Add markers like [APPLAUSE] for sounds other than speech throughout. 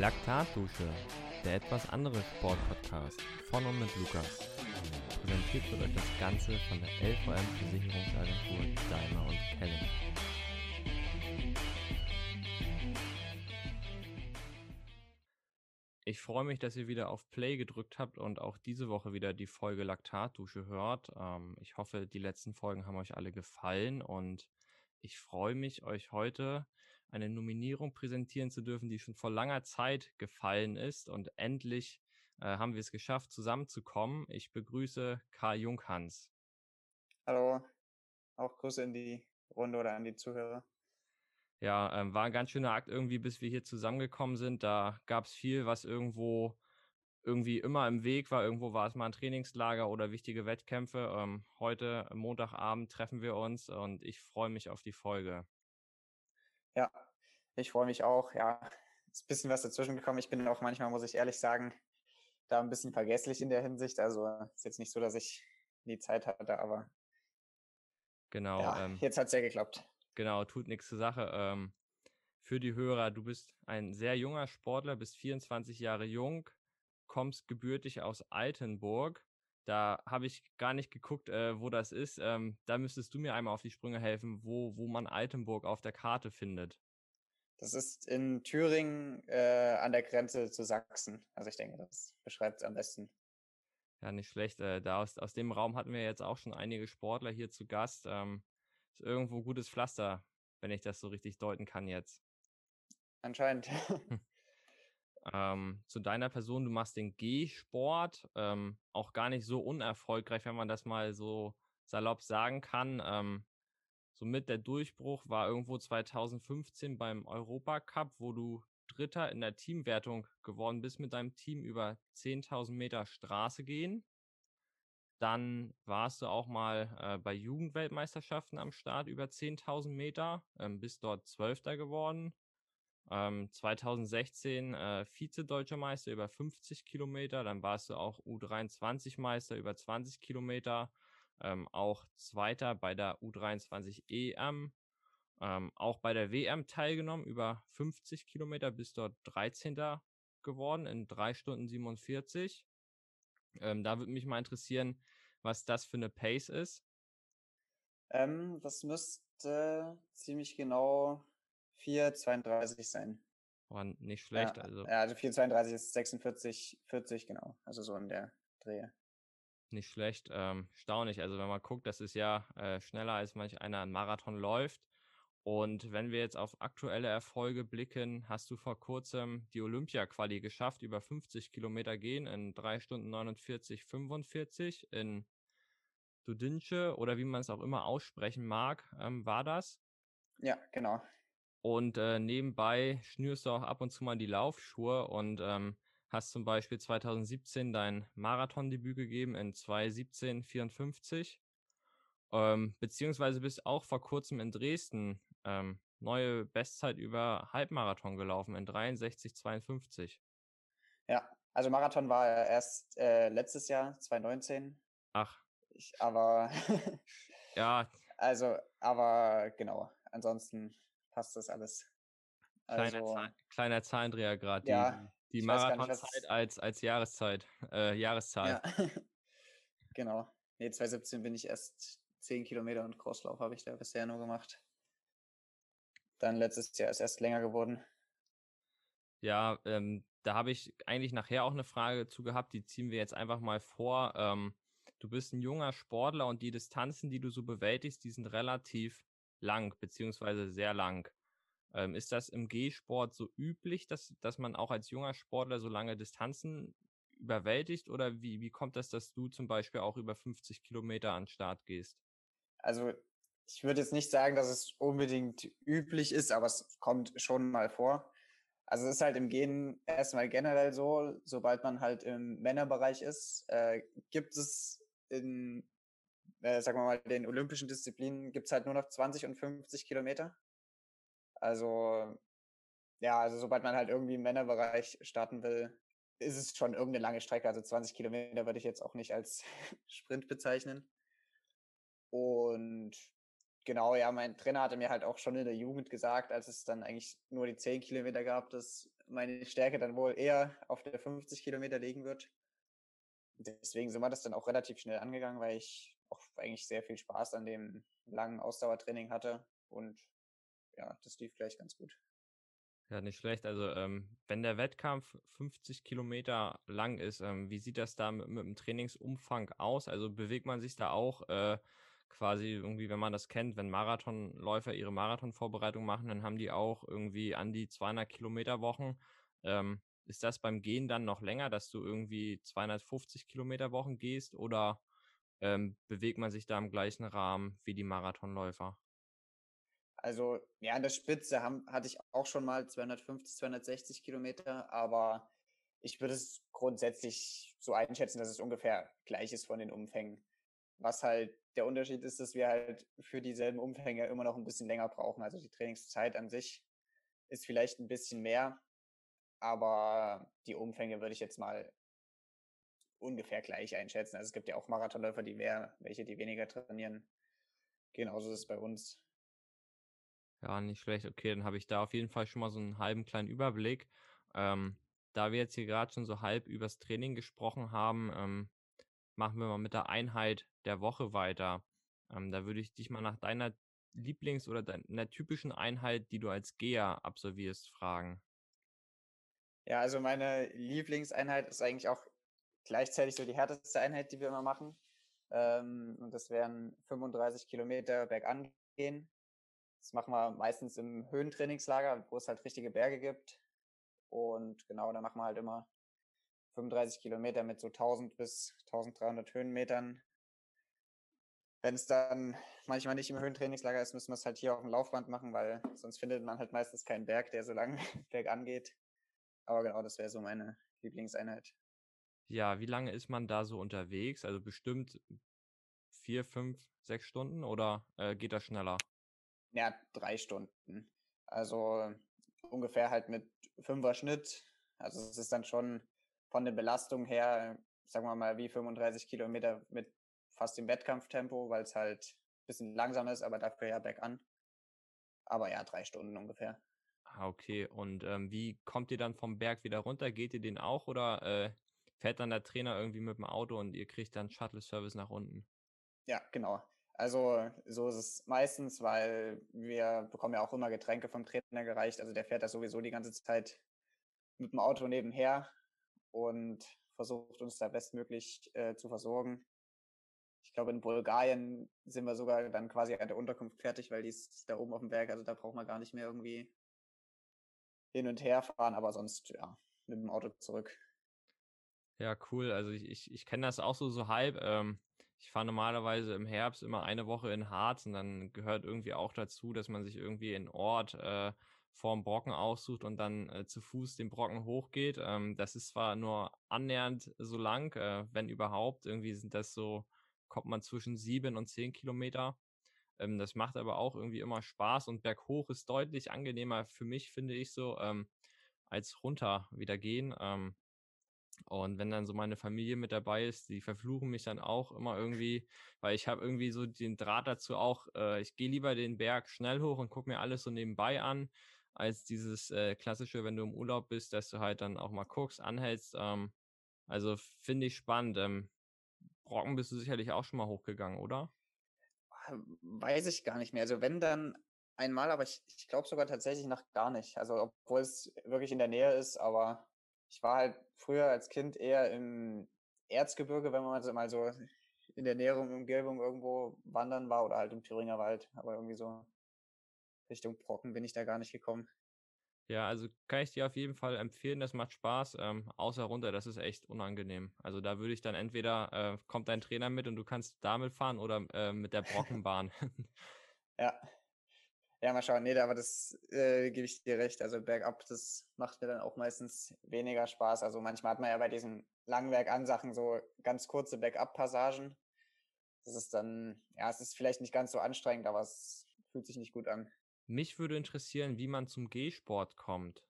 Laktatdusche, der etwas andere Sportpodcast von und mit Lukas. Präsentiert wird euch das Ganze von der LVM Versicherungsagentur Daimler und Kelling. Ich freue mich, dass ihr wieder auf Play gedrückt habt und auch diese Woche wieder die Folge Laktatdusche hört. Ähm, ich hoffe, die letzten Folgen haben euch alle gefallen und ich freue mich, euch heute eine Nominierung präsentieren zu dürfen, die schon vor langer Zeit gefallen ist. Und endlich äh, haben wir es geschafft, zusammenzukommen. Ich begrüße Karl Junghans. Hallo, auch Grüße in die Runde oder an die Zuhörer. Ja, ähm, war ein ganz schöner Akt irgendwie, bis wir hier zusammengekommen sind. Da gab es viel, was irgendwo irgendwie immer im Weg war. Irgendwo war es mal ein Trainingslager oder wichtige Wettkämpfe. Ähm, heute, Montagabend, treffen wir uns und ich freue mich auf die Folge. Ja, ich freue mich auch. Ja, [LAUGHS] ist ein bisschen was dazwischen gekommen. Ich bin auch manchmal, muss ich ehrlich sagen, da ein bisschen vergesslich in der Hinsicht. Also ist jetzt nicht so, dass ich die Zeit hatte, aber genau. Ja, ähm, jetzt hat es ja geklappt. Genau, tut nichts zur Sache. Ähm, für die Hörer, du bist ein sehr junger Sportler, bist 24 Jahre jung, kommst gebürtig aus Altenburg. Da habe ich gar nicht geguckt, äh, wo das ist. Ähm, da müsstest du mir einmal auf die Sprünge helfen, wo, wo man Altenburg auf der Karte findet. Das ist in Thüringen äh, an der Grenze zu Sachsen. Also ich denke, das beschreibt es am besten. Ja, nicht schlecht. Äh, da aus, aus dem Raum hatten wir jetzt auch schon einige Sportler hier zu Gast. Ähm, ist irgendwo gutes Pflaster, wenn ich das so richtig deuten kann jetzt. Anscheinend. [LAUGHS] ähm, zu deiner Person, du machst den G-Sport, ähm, auch gar nicht so unerfolgreich, wenn man das mal so salopp sagen kann. Ähm, somit der Durchbruch war irgendwo 2015 beim Europacup, wo du Dritter in der Teamwertung geworden bist mit deinem Team über 10.000 Meter Straße gehen. Dann warst du auch mal äh, bei Jugendweltmeisterschaften am Start über 10.000 Meter, ähm, bist dort Zwölfter geworden. Ähm, 2016 äh, Vize-Deutscher Meister über 50 Kilometer, dann warst du auch U23 Meister über 20 Kilometer, ähm, auch Zweiter bei der U23 EM, ähm, auch bei der WM teilgenommen über 50 Kilometer, bist dort 13. geworden in 3 Stunden 47. Ähm, da würde mich mal interessieren, was das für eine Pace ist. Ähm, das müsste ziemlich genau 4,32 sein. War nicht schlecht. Ja, also. ja, also 4,32 ist 46, 40, genau. Also so in der Drehe. Nicht schlecht, ähm, staunig. Also wenn man guckt, das ist ja äh, schneller als manch einer einen Marathon läuft. Und wenn wir jetzt auf aktuelle Erfolge blicken, hast du vor kurzem die Olympia-Quali geschafft, über 50 Kilometer gehen in 3 Stunden 49, 45 in Dudince oder wie man es auch immer aussprechen mag, ähm, war das? Ja, genau. Und äh, nebenbei schnürst du auch ab und zu mal die Laufschuhe und ähm, hast zum Beispiel 2017 dein Marathondebüt gegeben in 2.17.54. Ähm, beziehungsweise bist auch vor kurzem in Dresden ähm, neue Bestzeit über Halbmarathon gelaufen in 63,52. Ja, also Marathon war erst äh, letztes Jahr, 2019. Ach. Ich, aber ja. [LAUGHS] Also, aber genau. Ansonsten passt das alles. Also, kleiner, Zahl, kleiner Zahlendreher gerade. Ja, die die Marathonzeit als, als Jahreszeit, äh, Jahreszahl. Ja. [LAUGHS] genau. Nee, 2017 bin ich erst 10 Kilometer und Crosslauf habe ich da bisher nur gemacht. Dann letztes Jahr ist erst länger geworden. Ja, ähm, da habe ich eigentlich nachher auch eine Frage zu gehabt, die ziehen wir jetzt einfach mal vor. Ähm, du bist ein junger Sportler und die Distanzen, die du so bewältigst, die sind relativ lang, beziehungsweise sehr lang. Ähm, ist das im G-Sport so üblich, dass, dass man auch als junger Sportler so lange Distanzen überwältigt? Oder wie, wie kommt das, dass du zum Beispiel auch über 50 Kilometer an den Start gehst? Also ich würde jetzt nicht sagen, dass es unbedingt üblich ist, aber es kommt schon mal vor. Also es ist halt im Gehen erstmal generell so, sobald man halt im Männerbereich ist, äh, gibt es in, äh, sagen wir mal, den olympischen Disziplinen gibt es halt nur noch 20 und 50 Kilometer. Also ja, also sobald man halt irgendwie im Männerbereich starten will, ist es schon irgendeine lange Strecke. Also 20 Kilometer würde ich jetzt auch nicht als [LAUGHS] Sprint bezeichnen. Und genau, ja, mein Trainer hatte mir halt auch schon in der Jugend gesagt, als es dann eigentlich nur die 10 Kilometer gab, dass meine Stärke dann wohl eher auf der 50 Kilometer liegen wird. Deswegen sind wir das dann auch relativ schnell angegangen, weil ich auch eigentlich sehr viel Spaß an dem langen Ausdauertraining hatte und ja, das lief gleich ganz gut. Ja, nicht schlecht. Also, ähm, wenn der Wettkampf 50 Kilometer lang ist, ähm, wie sieht das da mit, mit, dem Trainingsumfang aus? Also bewegt man sich da auch äh, quasi irgendwie, wenn man das kennt, wenn Marathonläufer ihre Marathonvorbereitung machen, dann haben die auch irgendwie an die 200 Kilometer Wochen. Ähm, ist das beim Gehen dann noch länger, dass du irgendwie 250 Kilometer Wochen gehst oder ähm, bewegt man sich da im gleichen Rahmen wie die Marathonläufer? Also ja, an der Spitze haben, hatte ich auch schon mal 250, 260 Kilometer, aber ich würde es grundsätzlich so einschätzen, dass es ungefähr gleich ist von den Umfängen. Was halt der Unterschied ist, dass wir halt für dieselben Umfänge immer noch ein bisschen länger brauchen. Also die Trainingszeit an sich ist vielleicht ein bisschen mehr, aber die Umfänge würde ich jetzt mal ungefähr gleich einschätzen. Also es gibt ja auch Marathonläufer, die mehr, welche, die weniger trainieren. Genauso ist es bei uns. Ja, nicht schlecht. Okay, dann habe ich da auf jeden Fall schon mal so einen halben kleinen Überblick. Ähm, da wir jetzt hier gerade schon so halb übers Training gesprochen haben, ähm, machen wir mal mit der Einheit der Woche weiter. Ähm, da würde ich dich mal nach deiner Lieblings- oder deiner typischen Einheit, die du als Geher absolvierst, fragen. Ja, also meine Lieblingseinheit ist eigentlich auch gleichzeitig so die härteste Einheit, die wir immer machen. Ähm, und das wären 35 Kilometer bergan gehen das machen wir meistens im Höhentrainingslager, wo es halt richtige Berge gibt. Und genau, da machen wir halt immer 35 Kilometer mit so 1000 bis 1300 Höhenmetern. Wenn es dann manchmal nicht im Höhentrainingslager ist, müssen wir es halt hier auf dem Laufband machen, weil sonst findet man halt meistens keinen Berg, der so lang [LAUGHS] bergan geht. Aber genau, das wäre so meine Lieblingseinheit. Ja, wie lange ist man da so unterwegs? Also bestimmt vier, fünf, sechs Stunden oder äh, geht das schneller? ja, drei Stunden. Also ungefähr halt mit fünfer Schnitt. Also es ist dann schon von der Belastung her, sagen wir mal, wie 35 Kilometer mit fast dem Wettkampftempo, weil es halt ein bisschen langsam ist, aber dafür ja bergan. Aber ja, drei Stunden ungefähr. Ah, okay. Und ähm, wie kommt ihr dann vom Berg wieder runter? Geht ihr den auch oder äh, fährt dann der Trainer irgendwie mit dem Auto und ihr kriegt dann Shuttle-Service nach unten? Ja, genau. Also so ist es meistens, weil wir bekommen ja auch immer Getränke vom Trainer gereicht. Also der fährt da sowieso die ganze Zeit mit dem Auto nebenher und versucht uns da bestmöglich äh, zu versorgen. Ich glaube, in Bulgarien sind wir sogar dann quasi an der Unterkunft fertig, weil die ist da oben auf dem Berg. Also da braucht man gar nicht mehr irgendwie hin und her fahren, aber sonst ja mit dem Auto zurück. Ja, cool. Also ich, ich, ich kenne das auch so, so halb. Ähm, ich fahre normalerweise im Herbst immer eine Woche in Harz und dann gehört irgendwie auch dazu, dass man sich irgendwie einen Ort äh, vorm Brocken aussucht und dann äh, zu Fuß den Brocken hochgeht. Ähm, das ist zwar nur annähernd so lang, äh, wenn überhaupt. Irgendwie sind das so, kommt man zwischen sieben und zehn Kilometer. Ähm, das macht aber auch irgendwie immer Spaß und berghoch ist deutlich angenehmer für mich, finde ich so, ähm, als runter wieder gehen. Ähm, und wenn dann so meine Familie mit dabei ist, die verfluchen mich dann auch immer irgendwie, weil ich habe irgendwie so den Draht dazu auch, äh, ich gehe lieber den Berg schnell hoch und gucke mir alles so nebenbei an, als dieses äh, klassische, wenn du im Urlaub bist, dass du halt dann auch mal guckst, anhältst. Ähm, also finde ich spannend. Ähm, Brocken bist du sicherlich auch schon mal hochgegangen, oder? Weiß ich gar nicht mehr. Also wenn dann einmal, aber ich, ich glaube sogar tatsächlich noch gar nicht. Also obwohl es wirklich in der Nähe ist, aber ich war halt früher als Kind eher im Erzgebirge, wenn man mal so in der näheren Umgebung irgendwo wandern war oder halt im Thüringer Wald. Aber irgendwie so Richtung Brocken bin ich da gar nicht gekommen. Ja, also kann ich dir auf jeden Fall empfehlen, das macht Spaß. Ähm, außer runter, das ist echt unangenehm. Also da würde ich dann entweder, äh, kommt dein Trainer mit und du kannst damit fahren oder äh, mit der Brockenbahn. [LAUGHS] ja, ja, mal schauen. Nee, aber das äh, gebe ich dir recht. Also bergab, das macht mir dann auch meistens weniger Spaß. Also manchmal hat man ja bei diesen Langwerk-Ansachen so ganz kurze Bergab-Passagen. Das ist dann, ja, es ist vielleicht nicht ganz so anstrengend, aber es fühlt sich nicht gut an. Mich würde interessieren, wie man zum G-Sport kommt.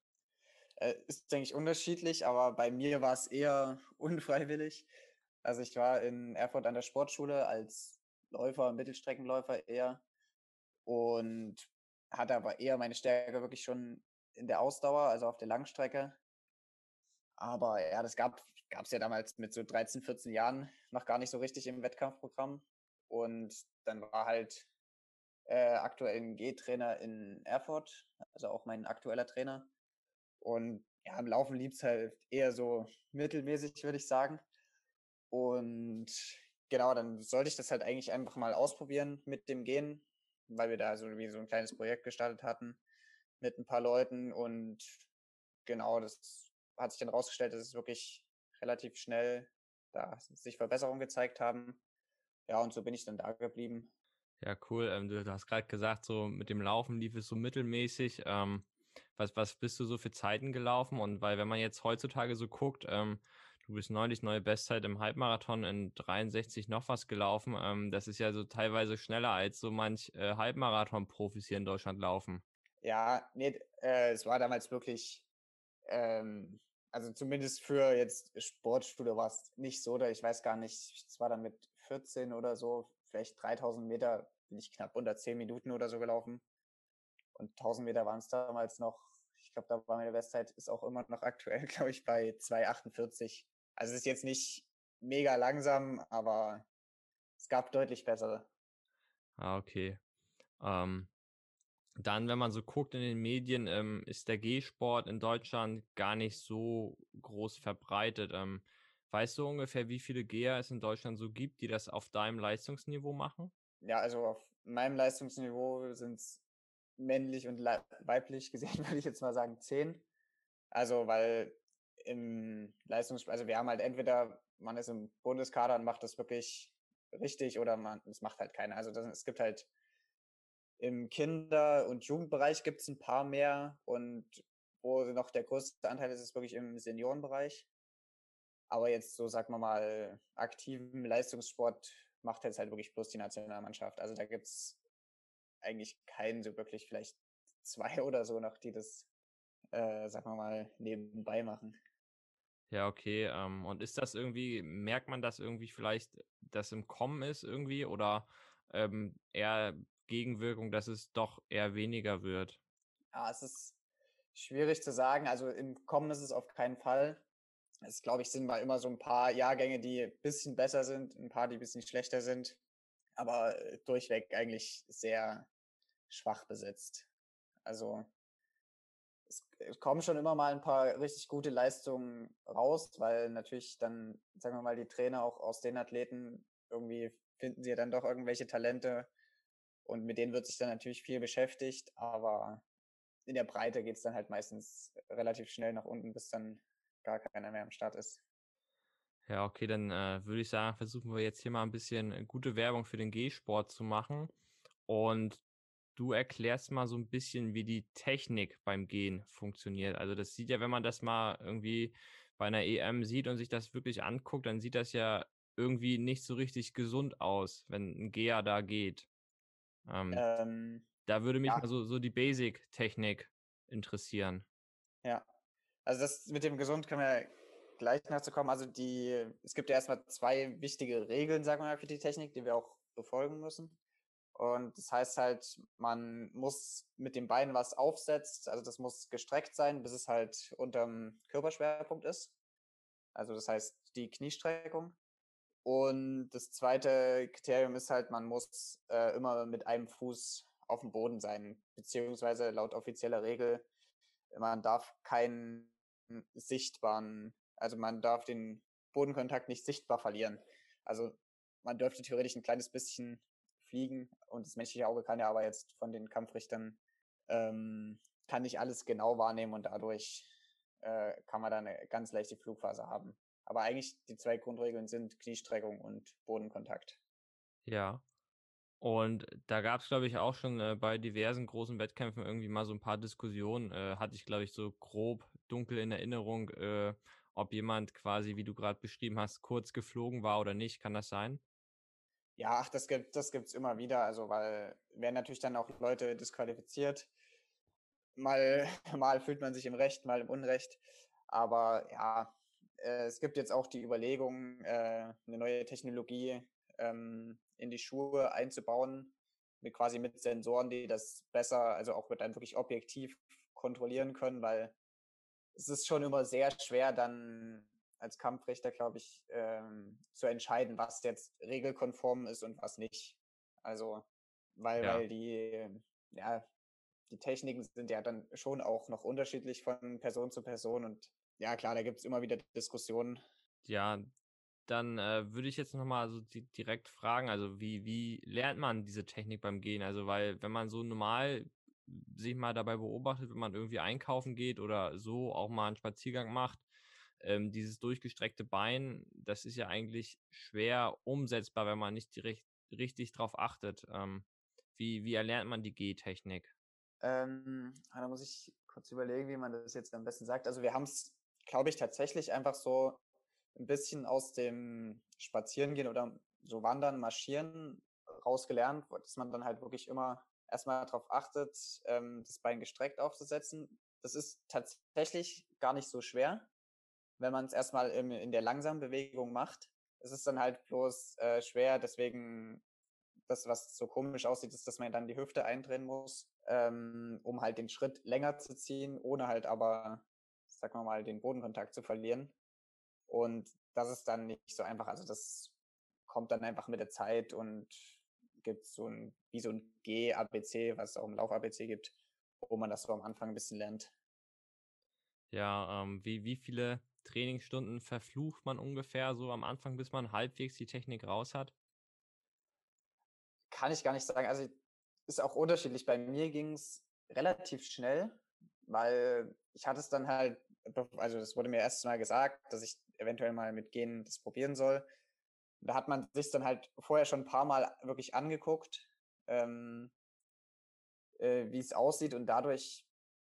Äh, ist, denke ich, unterschiedlich, aber bei mir war es eher [LAUGHS] unfreiwillig. Also ich war in Erfurt an der Sportschule als Läufer, Mittelstreckenläufer eher und hatte aber eher meine Stärke wirklich schon in der Ausdauer, also auf der Langstrecke. Aber ja, das gab es ja damals mit so 13, 14 Jahren noch gar nicht so richtig im Wettkampfprogramm. Und dann war halt äh, aktuell ein G-Trainer in Erfurt, also auch mein aktueller Trainer. Und ja, im Laufen lieb es halt eher so mittelmäßig, würde ich sagen. Und genau, dann sollte ich das halt eigentlich einfach mal ausprobieren mit dem Gehen, weil wir da so wie so ein kleines Projekt gestartet hatten mit ein paar Leuten. Und genau, das hat sich dann rausgestellt, dass es wirklich relativ schnell da sich Verbesserungen gezeigt haben. Ja, und so bin ich dann da geblieben. Ja, cool. Ähm, du, hast gerade gesagt, so mit dem Laufen lief es so mittelmäßig. Ähm, was, was bist du so für Zeiten gelaufen? Und weil, wenn man jetzt heutzutage so guckt, ähm, du bist neulich neue Bestzeit im Halbmarathon in 63 noch was gelaufen. Ähm, das ist ja so teilweise schneller als so manch äh, Halbmarathon-Profis hier in Deutschland laufen. Ja, nee, äh, es war damals wirklich, ähm, also zumindest für jetzt Sportstudio war es nicht so, da ich weiß gar nicht, es war dann mit 14 oder so, vielleicht 3000 Meter, bin ich knapp unter 10 Minuten oder so gelaufen. Und 1000 Meter waren es damals noch, ich glaube, da war meine Bestzeit, ist auch immer noch aktuell, [LAUGHS] glaube ich, bei 2,48. Also es ist jetzt nicht mega langsam, aber es gab deutlich bessere. Ah, okay. Ähm, dann, wenn man so guckt in den Medien, ähm, ist der G-Sport in Deutschland gar nicht so groß verbreitet. Ähm, weißt du ungefähr, wie viele Geher es in Deutschland so gibt, die das auf deinem Leistungsniveau machen? Ja, also auf meinem Leistungsniveau sind es männlich und weiblich gesehen, [LAUGHS] würde ich jetzt mal sagen, zehn. Also, weil im Leistungs, also wir haben halt entweder, man ist im Bundeskader und macht das wirklich richtig oder man, es macht halt keiner. Also das, es gibt halt im Kinder- und Jugendbereich gibt es ein paar mehr und wo noch der größte Anteil ist, ist wirklich im Seniorenbereich. Aber jetzt so, sagen wir mal, aktiven Leistungssport macht jetzt halt wirklich bloß die Nationalmannschaft. Also da gibt es eigentlich keinen so wirklich, vielleicht zwei [LAUGHS] oder so noch, die das, äh, sagen wir mal, nebenbei machen. Ja, okay. Ähm, und ist das irgendwie, merkt man das irgendwie vielleicht, dass im Kommen ist irgendwie oder ähm, eher Gegenwirkung, dass es doch eher weniger wird? Ja, es ist schwierig zu sagen. Also im Kommen ist es auf keinen Fall. Es, glaube ich, sind mal immer so ein paar Jahrgänge, die ein bisschen besser sind, ein paar, die ein bisschen schlechter sind, aber äh, durchweg eigentlich sehr schwach besetzt. Also kommen schon immer mal ein paar richtig gute Leistungen raus, weil natürlich dann, sagen wir mal, die Trainer auch aus den Athleten irgendwie finden sie ja dann doch irgendwelche Talente und mit denen wird sich dann natürlich viel beschäftigt, aber in der Breite geht es dann halt meistens relativ schnell nach unten, bis dann gar keiner mehr am Start ist. Ja, okay, dann äh, würde ich sagen, versuchen wir jetzt hier mal ein bisschen gute Werbung für den G-Sport zu machen. Und du erklärst mal so ein bisschen, wie die Technik beim Gehen funktioniert. Also das sieht ja, wenn man das mal irgendwie bei einer EM sieht und sich das wirklich anguckt, dann sieht das ja irgendwie nicht so richtig gesund aus, wenn ein Geher da geht. Ähm, ähm, da würde mich ja. mal so, so die Basic-Technik interessieren. Ja, also das mit dem gesund können wir gleich dazu kommen. Also die, es gibt ja erstmal zwei wichtige Regeln, sagen wir mal, für die Technik, die wir auch befolgen müssen. Und das heißt halt, man muss mit dem Bein was aufsetzt, also das muss gestreckt sein, bis es halt unterm Körperschwerpunkt ist. Also das heißt die Kniestreckung. Und das zweite Kriterium ist halt, man muss äh, immer mit einem Fuß auf dem Boden sein, beziehungsweise laut offizieller Regel, man darf keinen sichtbaren, also man darf den Bodenkontakt nicht sichtbar verlieren. Also man dürfte theoretisch ein kleines bisschen fliegen und das menschliche Auge kann ja aber jetzt von den Kampfrichtern ähm, kann nicht alles genau wahrnehmen und dadurch äh, kann man dann eine ganz leichte Flugphase haben. Aber eigentlich die zwei Grundregeln sind Kniestreckung und Bodenkontakt. Ja. Und da gab es, glaube ich, auch schon äh, bei diversen großen Wettkämpfen irgendwie mal so ein paar Diskussionen. Äh, hatte ich, glaube ich, so grob dunkel in Erinnerung, äh, ob jemand quasi, wie du gerade beschrieben hast, kurz geflogen war oder nicht. Kann das sein? Ja, ach, das gibt das immer wieder, also weil werden natürlich dann auch Leute disqualifiziert. Mal [LAUGHS] mal fühlt man sich im Recht, mal im Unrecht, aber ja, äh, es gibt jetzt auch die Überlegung, äh, eine neue Technologie ähm, in die Schuhe einzubauen, mit quasi mit Sensoren, die das besser, also auch mit einem wirklich objektiv kontrollieren können, weil es ist schon immer sehr schwer, dann als Kampfrichter, glaube ich, ähm, zu entscheiden, was jetzt regelkonform ist und was nicht. Also, weil, ja. weil die, ja, die Techniken sind ja dann schon auch noch unterschiedlich von Person zu Person und ja, klar, da gibt es immer wieder Diskussionen. Ja, dann äh, würde ich jetzt nochmal so die, direkt fragen, also wie, wie lernt man diese Technik beim Gehen? Also, weil wenn man so normal sich mal dabei beobachtet, wenn man irgendwie einkaufen geht oder so auch mal einen Spaziergang macht, ähm, dieses durchgestreckte Bein, das ist ja eigentlich schwer umsetzbar, wenn man nicht direkt richtig drauf achtet. Ähm, wie, wie erlernt man die Gehtechnik? Ähm, ah, da muss ich kurz überlegen, wie man das jetzt am besten sagt. Also wir haben es, glaube ich, tatsächlich einfach so ein bisschen aus dem Spazierengehen oder so Wandern, Marschieren rausgelernt, dass man dann halt wirklich immer erstmal darauf achtet, ähm, das Bein gestreckt aufzusetzen. Das ist tatsächlich gar nicht so schwer, wenn man es erstmal in, in der langsamen Bewegung macht. Es ist dann halt bloß äh, schwer, deswegen das, was so komisch aussieht, ist, dass man dann die Hüfte eindrehen muss, ähm, um halt den Schritt länger zu ziehen, ohne halt aber, sagen wir mal, den Bodenkontakt zu verlieren. Und das ist dann nicht so einfach. Also das kommt dann einfach mit der Zeit und gibt so ein, wie so ein G-ABC, was es auch im Lauf-ABC gibt, wo man das so am Anfang ein bisschen lernt. Ja, ähm, wie, wie viele Trainingsstunden verflucht man ungefähr so am Anfang, bis man halbwegs die Technik raus hat? Kann ich gar nicht sagen. Also ist auch unterschiedlich. Bei mir ging es relativ schnell, weil ich hatte es dann halt, also das wurde mir erst mal gesagt, dass ich eventuell mal mit Gehen das probieren soll da hat man sich dann halt vorher schon ein paar Mal wirklich angeguckt, ähm, äh, wie es aussieht und dadurch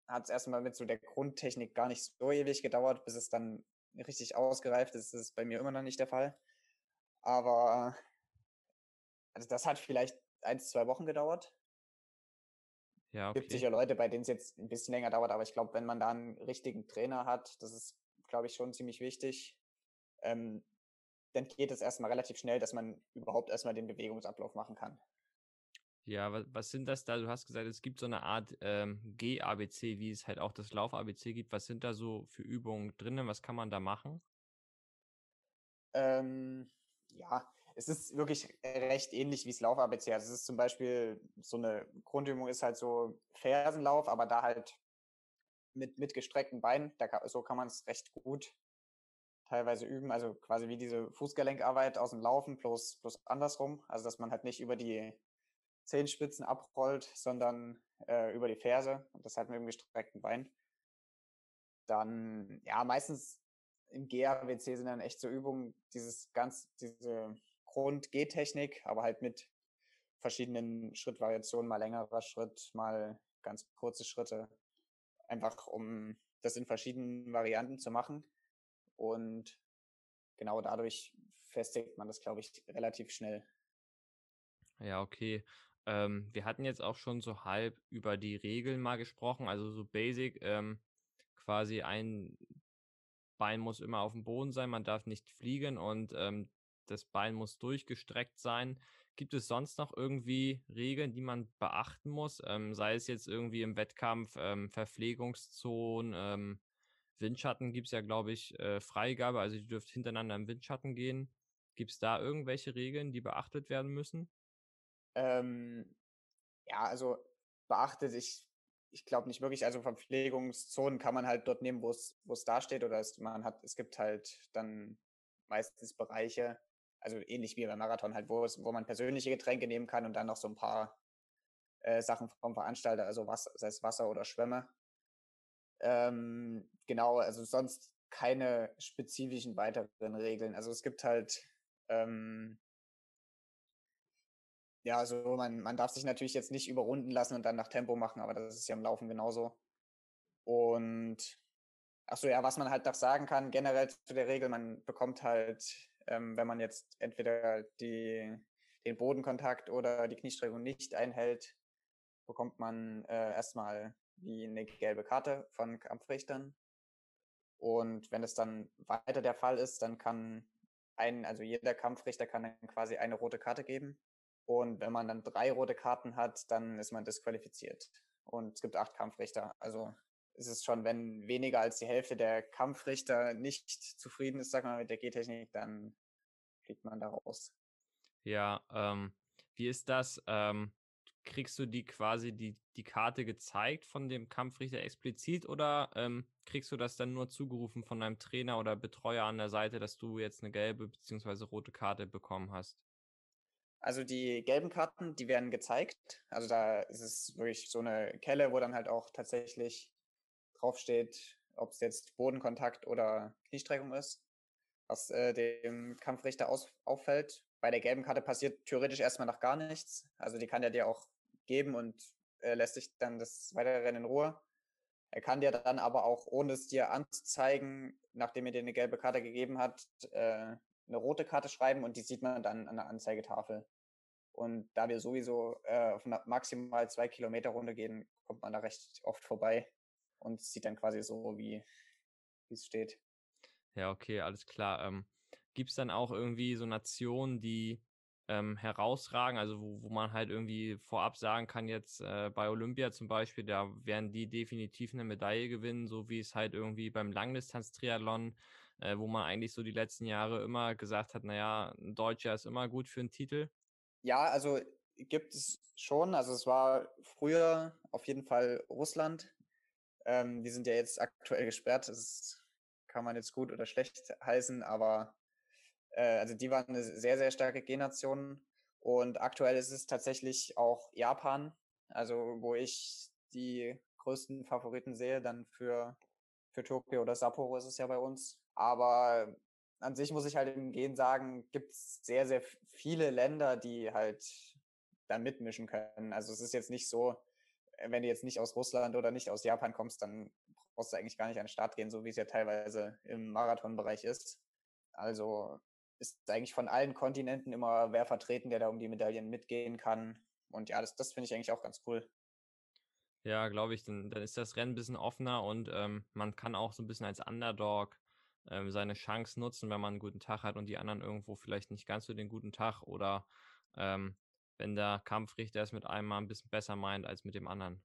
hat es erstmal mit so der Grundtechnik gar nicht so ewig gedauert, bis es dann richtig ausgereift ist. Das ist bei mir immer noch nicht der Fall. Aber also das hat vielleicht ein, zwei Wochen gedauert. Ja, okay. Gibt sicher Leute, bei denen es jetzt ein bisschen länger dauert, aber ich glaube, wenn man da einen richtigen Trainer hat, das ist, glaube ich, schon ziemlich wichtig, ähm, dann geht es erstmal relativ schnell, dass man überhaupt erstmal den Bewegungsablauf machen kann. Ja, was, sind das da? Du hast gesagt, es gibt so eine Art ähm, G-ABC, wie es halt auch das Lauf-ABC gibt. Was sind da so für Übungen drinnen? Was kann man da machen? Ähm, ja, es ist wirklich recht ähnlich wie das Lauf-ABC. Also es ist zum Beispiel so eine Grundübung ist halt so Fersenlauf, aber da halt mit, mit gestreckten Beinen. Da kann, so kann man es recht gut teilweise üben, also quasi wie diese Fußgelenkarbeit aus dem Laufen plus, plus andersrum, also dass man halt nicht über die Zehenspitzen abrollt, sondern äh, über die Ferse und das halt mit dem gestreckten Bein. Dann, ja, meistens im GAWC sind dann echt so Übungen, dieses ganz, diese Grund-G-Technik, aber halt mit verschiedenen Schrittvariationen, mal längerer Schritt, mal ganz kurze Schritte, einfach um das in verschiedenen Varianten zu machen. Und genau dadurch festigt man das, glaube ich, relativ schnell. Ja, okay. Ähm, wir hatten jetzt auch schon so halb über die Regeln mal gesprochen, also so basic, ähm, quasi ein Bein muss immer auf dem Boden sein, man darf nicht fliegen und ähm, das Bein muss durchgestreckt sein. Gibt es sonst noch irgendwie Regeln, die man beachten muss? Ähm, sei es jetzt irgendwie im Wettkampf, ähm, Verpflegungszonen, ähm, Windschatten gibt es ja, glaube ich, äh, Freigabe, also die dürft hintereinander im Windschatten gehen. Gibt es da irgendwelche Regeln, die beachtet werden müssen? Ähm, ja, also beachtet, ich, ich glaube nicht wirklich. Also Verpflegungszonen kann man halt dort nehmen, wo es da steht. Oder es, man hat, es gibt halt dann meistens Bereiche, also ähnlich wie beim Marathon halt, wo, es, wo man persönliche Getränke nehmen kann und dann noch so ein paar äh, Sachen vom Veranstalter, also was, sei es Wasser oder Schwämme. Ähm, genau, also sonst keine spezifischen weiteren Regeln. Also es gibt halt, ähm, ja, also man, man darf sich natürlich jetzt nicht überrunden lassen und dann nach Tempo machen, aber das ist ja im Laufen genauso. Und ach so, ja, was man halt noch sagen kann, generell zu der Regel, man bekommt halt, ähm, wenn man jetzt entweder die, den Bodenkontakt oder die Kniestreckung nicht einhält, bekommt man äh, erstmal wie eine gelbe Karte von Kampfrichtern. Und wenn es dann weiter der Fall ist, dann kann ein, also jeder Kampfrichter kann dann quasi eine rote Karte geben. Und wenn man dann drei rote Karten hat, dann ist man disqualifiziert. Und es gibt acht Kampfrichter. Also ist es schon, wenn weniger als die Hälfte der Kampfrichter nicht zufrieden ist, sag mal, mit der G-Technik, dann fliegt man da raus. Ja, ähm, wie ist das? Ähm, kriegst du die quasi die, die Karte gezeigt von dem Kampfrichter explizit oder ähm, kriegst du das dann nur zugerufen von deinem Trainer oder Betreuer an der Seite, dass du jetzt eine gelbe bzw. rote Karte bekommen hast? Also die gelben Karten, die werden gezeigt. Also da ist es wirklich so eine Kelle, wo dann halt auch tatsächlich draufsteht, ob es jetzt Bodenkontakt oder Kniestreckung ist, was äh, dem Kampfrichter aus, auffällt. Bei der gelben Karte passiert theoretisch erstmal noch gar nichts. Also die kann er dir auch geben und äh, lässt sich dann das weitere Rennen in Ruhe. Er kann dir dann aber auch, ohne es dir anzuzeigen, nachdem er dir eine gelbe Karte gegeben hat, äh, eine rote Karte schreiben und die sieht man dann an der Anzeigetafel. Und da wir sowieso äh, auf maximal zwei Kilometer Runde gehen, kommt man da recht oft vorbei und sieht dann quasi so, wie es steht. Ja, okay, alles klar. Ähm, Gibt es dann auch irgendwie so Nationen, die ähm, herausragen, also wo, wo man halt irgendwie vorab sagen kann, jetzt äh, bei Olympia zum Beispiel, da werden die definitiv eine Medaille gewinnen, so wie es halt irgendwie beim Langdistanz-Triathlon, äh, wo man eigentlich so die letzten Jahre immer gesagt hat, naja, ein Deutscher ist immer gut für einen Titel. Ja, also gibt es schon. Also es war früher auf jeden Fall Russland. Ähm, die sind ja jetzt aktuell gesperrt. Das kann man jetzt gut oder schlecht heißen, aber äh, also die waren eine sehr, sehr starke G-Nation. Und aktuell ist es tatsächlich auch Japan, also wo ich die größten Favoriten sehe, dann für, für Tokio oder Sapporo ist es ja bei uns. Aber an sich muss ich halt im Gehen sagen, gibt es sehr, sehr viele Länder, die halt da mitmischen können. Also es ist jetzt nicht so, äh, wenn du jetzt nicht aus Russland oder nicht aus Japan kommst, dann brauchst du eigentlich gar nicht an den Start gehen, so wie es ja teilweise im Marathonbereich ist. Also ist eigentlich von allen Kontinenten immer wer vertreten, der da um die Medaillen mitgehen kann. Und ja, das, das finde ich eigentlich auch ganz cool. Ja, glaube ich, dann, dann ist das Rennen ein bisschen offener und ähm, man kann auch so ein bisschen als Underdog ähm, seine Chance nutzen, wenn man einen guten Tag hat und die anderen irgendwo vielleicht nicht ganz so den guten Tag oder ähm, wenn der Kampfrichter es mit einem mal ein bisschen besser meint als mit dem anderen.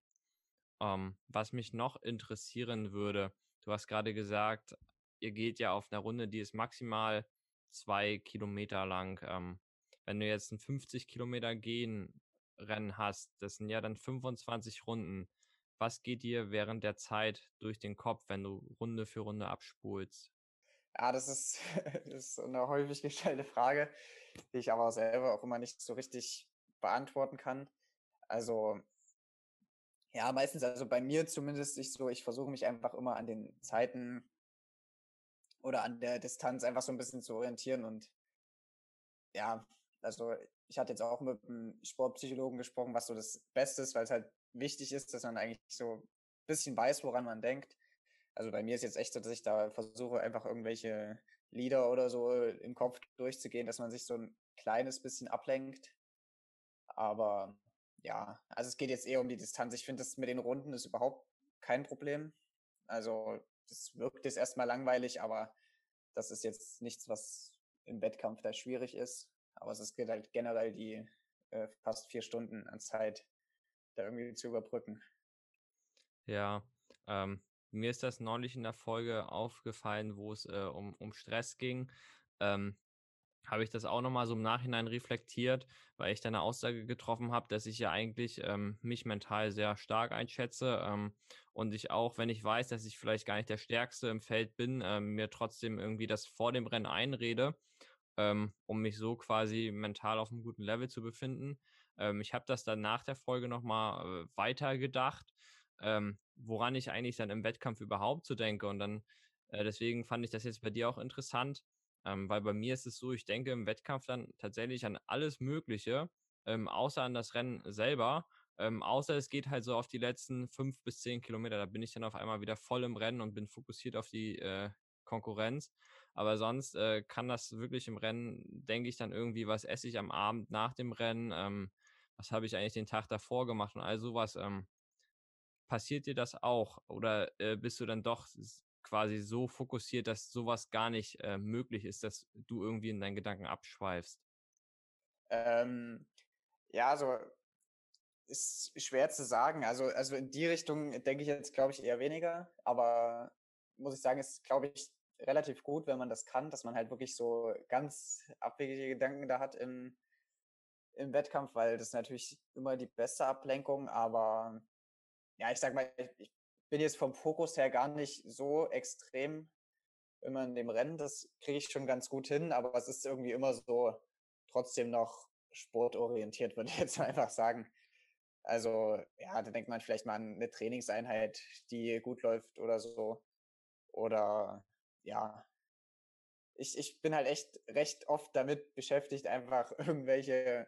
Ähm, was mich noch interessieren würde, du hast gerade gesagt, ihr geht ja auf einer Runde, die ist maximal zwei Kilometer lang. Ähm, wenn du jetzt ein 50 Kilometer gehen Rennen hast, das sind ja dann 25 Runden. Was geht dir während der Zeit durch den Kopf, wenn du Runde für Runde abspulst? Ja, das ist, [LAUGHS] ist eine häufig gestellte Frage, die ich aber selber auch immer nicht so richtig beantworten kann. Also, ja, meistens, also bei mir zumindest ich so, ich versuche mich einfach immer an den Zeiten oder an der Distanz einfach so ein bisschen zu orientieren und ja, also ich hatte jetzt auch mit einem Sportpsychologen gesprochen, was so das Beste ist, weil es halt wichtig ist, dass man eigentlich so ein bisschen weiß, woran man denkt. Also bei mir ist jetzt echt so, dass ich da versuche, einfach irgendwelche Lieder oder so im Kopf durchzugehen, dass man sich so ein kleines bisschen ablenkt. Aber ja, also es geht jetzt eher um die Distanz. Ich finde, das mit den Runden ist überhaupt kein Problem. Also das wirkt jetzt erstmal langweilig, aber das ist jetzt nichts, was im Wettkampf da schwierig ist. Aber es ist halt generell die äh, fast vier Stunden an Zeit, da irgendwie zu überbrücken. Ja, ähm, mir ist das neulich in der Folge aufgefallen, wo es äh, um, um Stress ging. Ähm, habe ich das auch nochmal so im Nachhinein reflektiert, weil ich da eine Aussage getroffen habe, dass ich ja eigentlich ähm, mich mental sehr stark einschätze ähm, und ich auch, wenn ich weiß, dass ich vielleicht gar nicht der Stärkste im Feld bin, ähm, mir trotzdem irgendwie das vor dem Rennen einrede, ähm, um mich so quasi mental auf einem guten Level zu befinden. Ähm, ich habe das dann nach der Folge nochmal äh, weiter gedacht ähm, woran ich eigentlich dann im Wettkampf überhaupt so denke. Und dann, äh, deswegen fand ich das jetzt bei dir auch interessant, ähm, weil bei mir ist es so, ich denke im Wettkampf dann tatsächlich an alles Mögliche, ähm, außer an das Rennen selber. Ähm, außer es geht halt so auf die letzten fünf bis zehn Kilometer. Da bin ich dann auf einmal wieder voll im Rennen und bin fokussiert auf die äh, Konkurrenz. Aber sonst äh, kann das wirklich im Rennen, denke ich dann irgendwie, was esse ich am Abend nach dem Rennen, ähm, was habe ich eigentlich den Tag davor gemacht und all sowas. Ähm, passiert dir das auch? Oder äh, bist du dann doch quasi so fokussiert, dass sowas gar nicht äh, möglich ist, dass du irgendwie in deinen Gedanken abschweifst? Ähm, ja, also ist schwer zu sagen. Also, also in die Richtung denke ich jetzt, glaube ich, eher weniger. Aber muss ich sagen, ist, glaube ich, relativ gut, wenn man das kann, dass man halt wirklich so ganz abwegige Gedanken da hat im, im Wettkampf, weil das natürlich immer die beste Ablenkung. Aber ja, ich sag mal, ich bin jetzt vom Fokus her gar nicht so extrem immer in dem Rennen. Das kriege ich schon ganz gut hin, aber es ist irgendwie immer so trotzdem noch sportorientiert, würde ich [LAUGHS] jetzt einfach sagen. Also, ja, da denkt man vielleicht mal an eine Trainingseinheit, die gut läuft oder so. Oder ja, ich, ich bin halt echt recht oft damit beschäftigt, einfach [LAUGHS] irgendwelche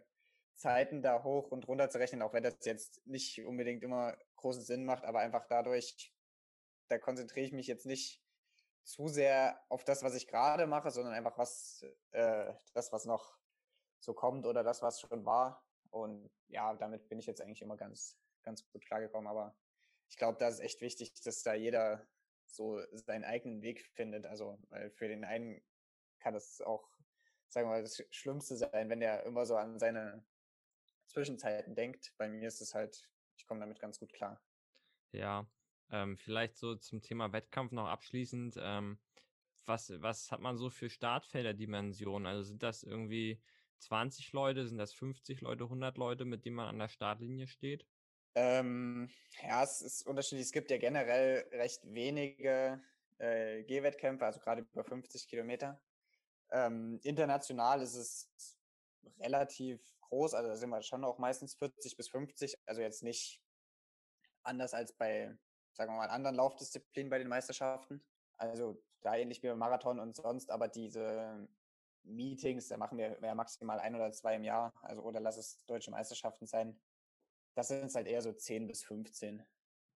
Zeiten da hoch und runter zu rechnen, auch wenn das jetzt nicht unbedingt immer großen Sinn macht, aber einfach dadurch, da konzentriere ich mich jetzt nicht zu sehr auf das, was ich gerade mache, sondern einfach was, äh, das, was noch so kommt oder das, was schon war. Und ja, damit bin ich jetzt eigentlich immer ganz, ganz gut klargekommen. Aber ich glaube, da ist echt wichtig, dass da jeder so seinen eigenen Weg findet. Also, weil für den einen kann das auch, sagen wir mal, das Schlimmste sein, wenn der immer so an seine Zwischenzeiten denkt. Bei mir ist es halt, ich komme damit ganz gut klar. Ja, ähm, vielleicht so zum Thema Wettkampf noch abschließend. Ähm, was, was hat man so für Startfelderdimensionen? Also sind das irgendwie 20 Leute, sind das 50 Leute, 100 Leute, mit denen man an der Startlinie steht? Ähm, ja, es ist unterschiedlich. Es gibt ja generell recht wenige äh, Gehwettkämpfe, also gerade über 50 Kilometer. Ähm, international ist es relativ groß, also da sind wir schon auch meistens 40 bis 50, also jetzt nicht anders als bei, sagen wir mal, anderen Laufdisziplinen bei den Meisterschaften. Also da ähnlich wie beim Marathon und sonst, aber diese Meetings, da machen wir ja maximal ein oder zwei im Jahr, also oder lass es deutsche Meisterschaften sein. Das sind es halt eher so 10 bis 15.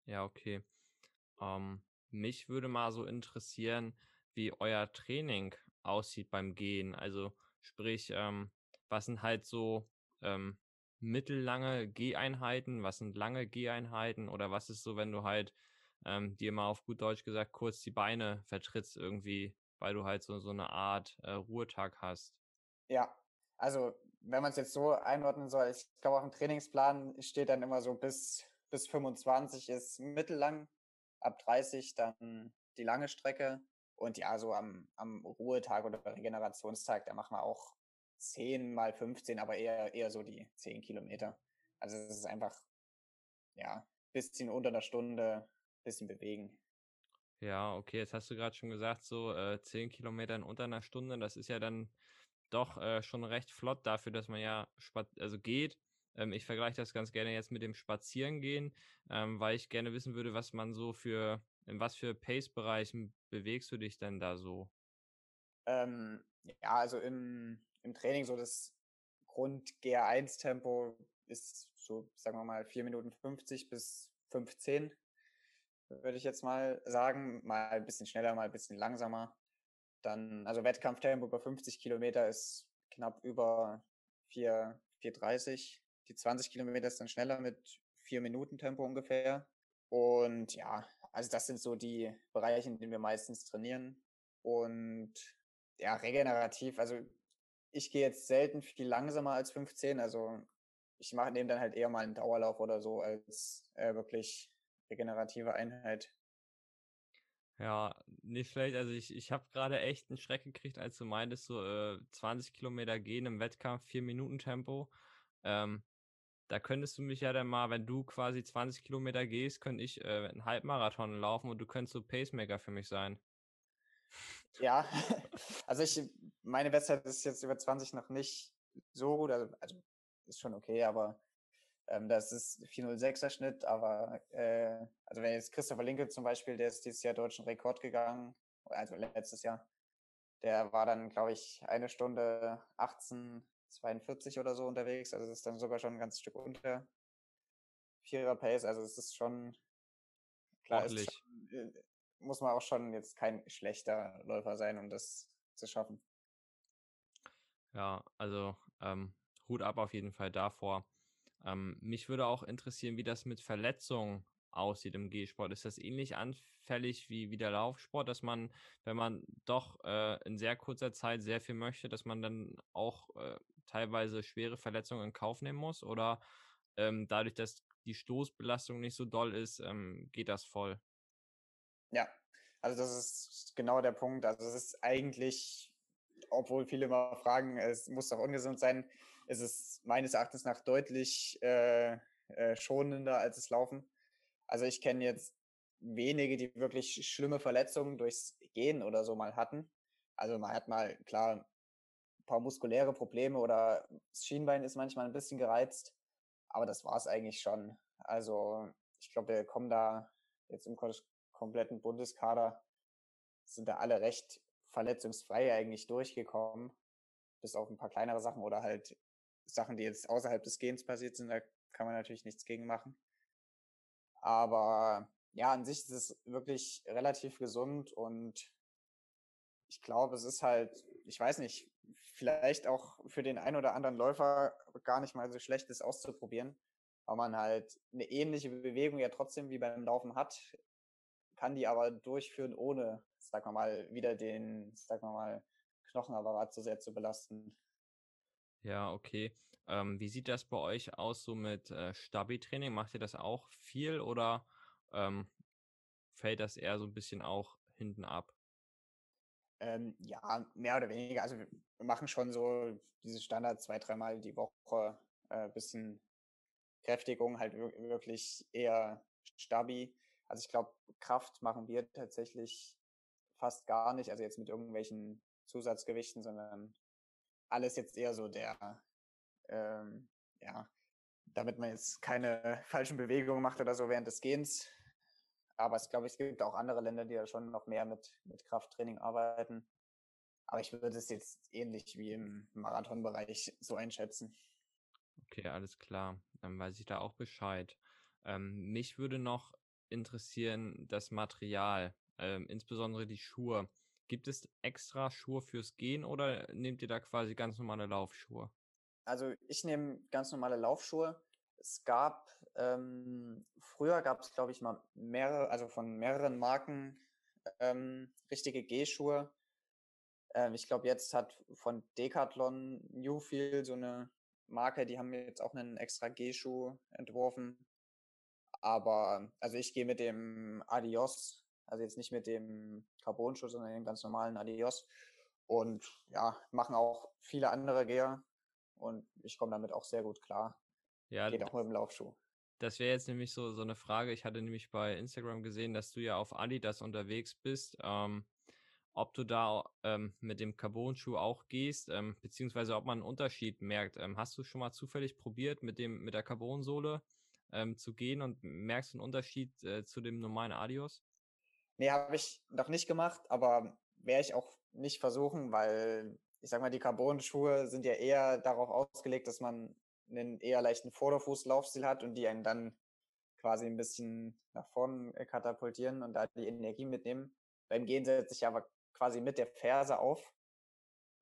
Ja, okay. Ähm, mich würde mal so interessieren, wie euer Training aussieht beim Gehen. Also sprich, ähm, was sind halt so ähm, mittellange Geheinheiten, was sind lange Geheinheiten oder was ist so, wenn du halt ähm, dir mal auf gut Deutsch gesagt kurz die Beine vertrittst irgendwie, weil du halt so, so eine Art äh, Ruhetag hast. Ja, also wenn man es jetzt so einordnen soll, ich glaube, auf dem Trainingsplan steht dann immer so bis, bis 25 ist mittellang, ab 30 dann die lange Strecke. Und ja, so am, am Ruhetag oder Regenerationstag, da machen wir auch 10 mal 15, aber eher, eher so die 10 Kilometer. Also es ist einfach, ja, bisschen unter einer Stunde, bisschen bewegen. Ja, okay, jetzt hast du gerade schon gesagt, so äh, 10 Kilometer in unter einer Stunde, das ist ja dann doch äh, schon recht flott dafür, dass man ja also geht. Ähm, ich vergleiche das ganz gerne jetzt mit dem Spazierengehen, ähm, weil ich gerne wissen würde, was man so für, in was für Pace-Bereichen bewegst du dich denn da so? Ähm, ja, also im, im Training so das Grund-GR1-Tempo ist so, sagen wir mal, 4 Minuten 50 bis 15, würde ich jetzt mal sagen. Mal ein bisschen schneller, mal ein bisschen langsamer. Dann, also Wettkampftempo über 50 Kilometer ist knapp über 4, 4,30. Die 20 Kilometer ist dann schneller mit 4 Minuten Tempo ungefähr. Und ja, also das sind so die Bereiche, in denen wir meistens trainieren. Und ja, regenerativ, also ich gehe jetzt selten viel langsamer als 15. Also ich mache nehme dann halt eher mal einen Dauerlauf oder so als äh, wirklich regenerative Einheit. Ja, nicht schlecht. Also ich, ich habe gerade echt einen Schreck gekriegt, als du meintest, so äh, 20 Kilometer gehen im Wettkampf, 4 Minuten Tempo. Ähm, da könntest du mich ja dann mal, wenn du quasi 20 Kilometer gehst, könnte ich äh, einen Halbmarathon laufen und du könntest so Pacemaker für mich sein. Ja, [LAUGHS] also ich, meine Bestzeit ist jetzt über 20 noch nicht so gut, also, also ist schon okay, aber ähm, das ist 406er Schnitt, aber äh, also wenn jetzt Christopher Linke zum Beispiel, der ist dieses Jahr deutschen Rekord gegangen, also letztes Jahr, der war dann, glaube ich, eine Stunde 18,42 oder so unterwegs. Also das ist dann sogar schon ein ganzes Stück unter Vierer Pace. Also es ist schon klar, ist schon, äh, muss man auch schon jetzt kein schlechter Läufer sein, um das zu schaffen. Ja, also ähm, Hut ab auf jeden Fall davor. Ähm, mich würde auch interessieren, wie das mit Verletzungen aussieht im G-Sport. Ist das ähnlich anfällig wie, wie der Laufsport, dass man, wenn man doch äh, in sehr kurzer Zeit sehr viel möchte, dass man dann auch äh, teilweise schwere Verletzungen in Kauf nehmen muss? Oder ähm, dadurch, dass die Stoßbelastung nicht so doll ist, ähm, geht das voll. Ja, also das ist genau der Punkt. Also es ist eigentlich, obwohl viele immer fragen, es muss doch ungesund sein, ist es meines Erachtens nach deutlich äh, äh, schonender als das Laufen. Also ich kenne jetzt wenige, die wirklich schlimme Verletzungen durchs Gehen oder so mal hatten. Also man hat mal, klar, ein paar muskuläre Probleme oder das Schienbein ist manchmal ein bisschen gereizt, aber das war es eigentlich schon. Also ich glaube, wir kommen da jetzt im kompletten Bundeskader, sind da alle recht verletzungsfrei eigentlich durchgekommen, bis auf ein paar kleinere Sachen oder halt Sachen, die jetzt außerhalb des Gens passiert sind, da kann man natürlich nichts gegen machen. Aber ja, an sich ist es wirklich relativ gesund und ich glaube, es ist halt, ich weiß nicht, vielleicht auch für den einen oder anderen Läufer gar nicht mal so schlecht, das auszuprobieren, weil man halt eine ähnliche Bewegung ja trotzdem wie beim Laufen hat, kann die aber durchführen, ohne, sag mal, wieder den, sag mal, Knochenapparat zu sehr zu belasten. Ja, okay. Ähm, wie sieht das bei euch aus so mit äh, Stabi-Training? Macht ihr das auch viel oder ähm, fällt das eher so ein bisschen auch hinten ab? Ähm, ja, mehr oder weniger. Also wir machen schon so diese Standard zwei, dreimal die Woche äh, bisschen Kräftigung, halt wirklich eher Stabi. Also ich glaube, Kraft machen wir tatsächlich fast gar nicht, also jetzt mit irgendwelchen Zusatzgewichten, sondern alles jetzt eher so der, ähm, ja, damit man jetzt keine [LAUGHS] falschen Bewegungen macht oder so während des Gehens. Aber ich glaube, es gibt auch andere Länder, die ja schon noch mehr mit, mit Krafttraining arbeiten. Aber ich würde es jetzt ähnlich wie im Marathonbereich so einschätzen. Okay, alles klar. Dann weiß ich da auch Bescheid. Ähm, mich würde noch interessieren das Material, ähm, insbesondere die Schuhe. Gibt es extra Schuhe fürs Gehen oder nehmt ihr da quasi ganz normale Laufschuhe? Also ich nehme ganz normale Laufschuhe. Es gab, ähm, früher gab es, glaube ich, mal mehrere, also von mehreren Marken ähm, richtige Gehschuhe. Ähm, ich glaube, jetzt hat von Decathlon Newfield so eine Marke, die haben jetzt auch einen extra Gehschuh entworfen. Aber also ich gehe mit dem Adios, also jetzt nicht mit dem Carbon-Schuh, sondern dem ganz normalen Adios. Und ja, machen auch viele andere Geher. Und ich komme damit auch sehr gut klar. Ja, Geht auch mit dem Laufschuh. Das wäre jetzt nämlich so, so eine Frage. Ich hatte nämlich bei Instagram gesehen, dass du ja auf Adidas unterwegs bist. Ähm, ob du da ähm, mit dem Carbon-Schuh auch gehst, ähm, beziehungsweise ob man einen Unterschied merkt. Ähm, hast du schon mal zufällig probiert, mit dem mit der Carbon-Sohle ähm, zu gehen und merkst du einen Unterschied äh, zu dem normalen Adios? Nee, habe ich noch nicht gemacht, aber werde ich auch nicht versuchen, weil ich sag mal, die Carbon-Schuhe sind ja eher darauf ausgelegt, dass man einen eher leichten Vorderfußlaufstil hat und die einen dann quasi ein bisschen nach vorn äh, katapultieren und da die Energie mitnehmen. Beim Gehen setze ich aber quasi mit der Ferse auf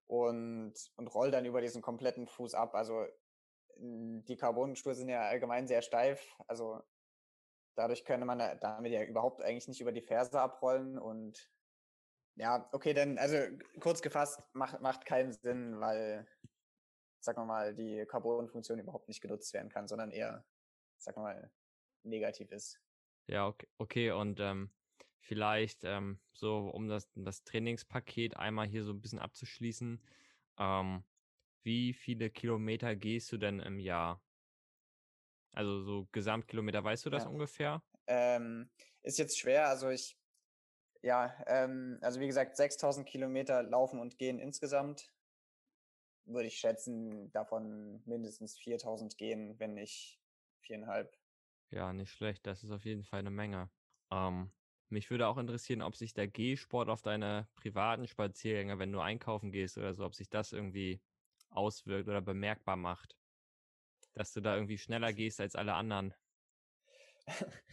und, und roll dann über diesen kompletten Fuß ab. Also die Carbonenschuhe sind ja allgemein sehr steif. Also dadurch könnte man damit ja überhaupt eigentlich nicht über die Ferse abrollen und ja, okay, dann, also kurz gefasst, macht, macht keinen Sinn, weil, sagen wir mal, die Carbon-Funktion überhaupt nicht genutzt werden kann, sondern eher, sagen wir mal, negativ ist. Ja, okay, okay. und ähm, vielleicht ähm, so, um das, das Trainingspaket einmal hier so ein bisschen abzuschließen, ähm, wie viele Kilometer gehst du denn im Jahr? Also so Gesamtkilometer, weißt du das ja. ungefähr? Ähm, ist jetzt schwer, also ich ja, ähm, also wie gesagt, 6000 Kilometer laufen und gehen insgesamt. Würde ich schätzen, davon mindestens 4000 gehen, wenn nicht viereinhalb. Ja, nicht schlecht. Das ist auf jeden Fall eine Menge. Ähm, mich würde auch interessieren, ob sich der Gehsport auf deine privaten Spaziergänge, wenn du einkaufen gehst oder so, ob sich das irgendwie auswirkt oder bemerkbar macht. Dass du da irgendwie schneller gehst als alle anderen. [LAUGHS]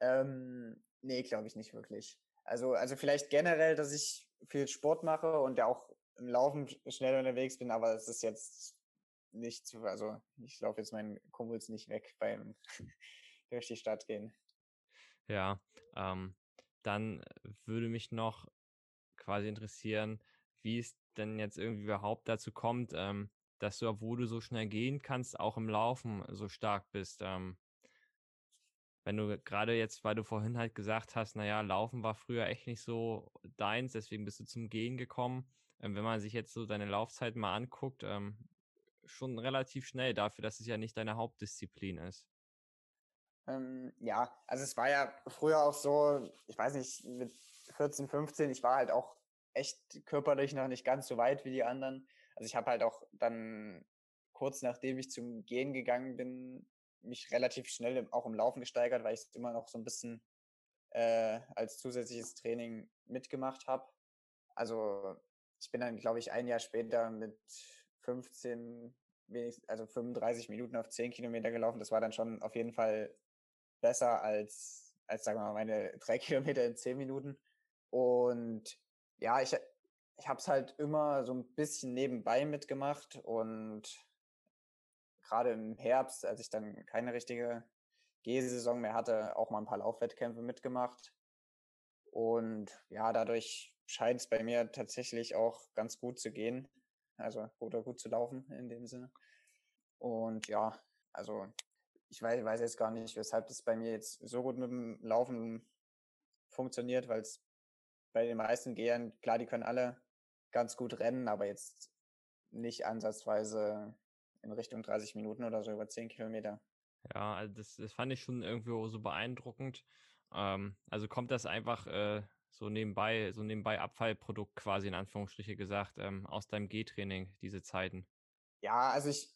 ähm, nee, glaube ich nicht wirklich. Also, also vielleicht generell, dass ich viel Sport mache und ja auch im Laufen schnell unterwegs bin, aber es ist jetzt nicht zu, also ich laufe jetzt meinen Kumpels nicht weg beim [LAUGHS] durch die Stadt gehen. Ja, ähm, dann würde mich noch quasi interessieren, wie es denn jetzt irgendwie überhaupt dazu kommt, ähm, dass du, obwohl du so schnell gehen kannst, auch im Laufen so stark bist. Ähm, wenn du gerade jetzt, weil du vorhin halt gesagt hast, naja, Laufen war früher echt nicht so deins, deswegen bist du zum Gehen gekommen. Ähm, wenn man sich jetzt so deine Laufzeit mal anguckt, ähm, schon relativ schnell dafür, dass es ja nicht deine Hauptdisziplin ist. Ähm, ja, also es war ja früher auch so, ich weiß nicht, mit 14, 15, ich war halt auch echt körperlich noch nicht ganz so weit wie die anderen. Also ich habe halt auch dann kurz nachdem ich zum Gehen gegangen bin, mich relativ schnell auch im Laufen gesteigert, weil ich es immer noch so ein bisschen äh, als zusätzliches Training mitgemacht habe. Also ich bin dann, glaube ich, ein Jahr später mit 15, wenigstens, also 35 Minuten auf 10 Kilometer gelaufen. Das war dann schon auf jeden Fall besser als, als sagen wir mal, meine drei [LAUGHS] Kilometer in 10 Minuten. Und ja, ich, ich habe es halt immer so ein bisschen nebenbei mitgemacht und gerade im Herbst, als ich dann keine richtige Gehsaison mehr hatte, auch mal ein paar Laufwettkämpfe mitgemacht. Und ja, dadurch scheint es bei mir tatsächlich auch ganz gut zu gehen. Also oder gut zu laufen in dem Sinne. Und ja, also ich weiß, weiß jetzt gar nicht, weshalb das bei mir jetzt so gut mit dem Laufen funktioniert, weil es bei den meisten Gehern, klar, die können alle ganz gut rennen, aber jetzt nicht ansatzweise in Richtung 30 Minuten oder so über 10 Kilometer. Ja, also das, das fand ich schon irgendwie so beeindruckend. Ähm, also kommt das einfach äh, so nebenbei, so nebenbei Abfallprodukt quasi in Anführungsstriche gesagt, ähm, aus deinem G-Training, diese Zeiten? Ja, also ich,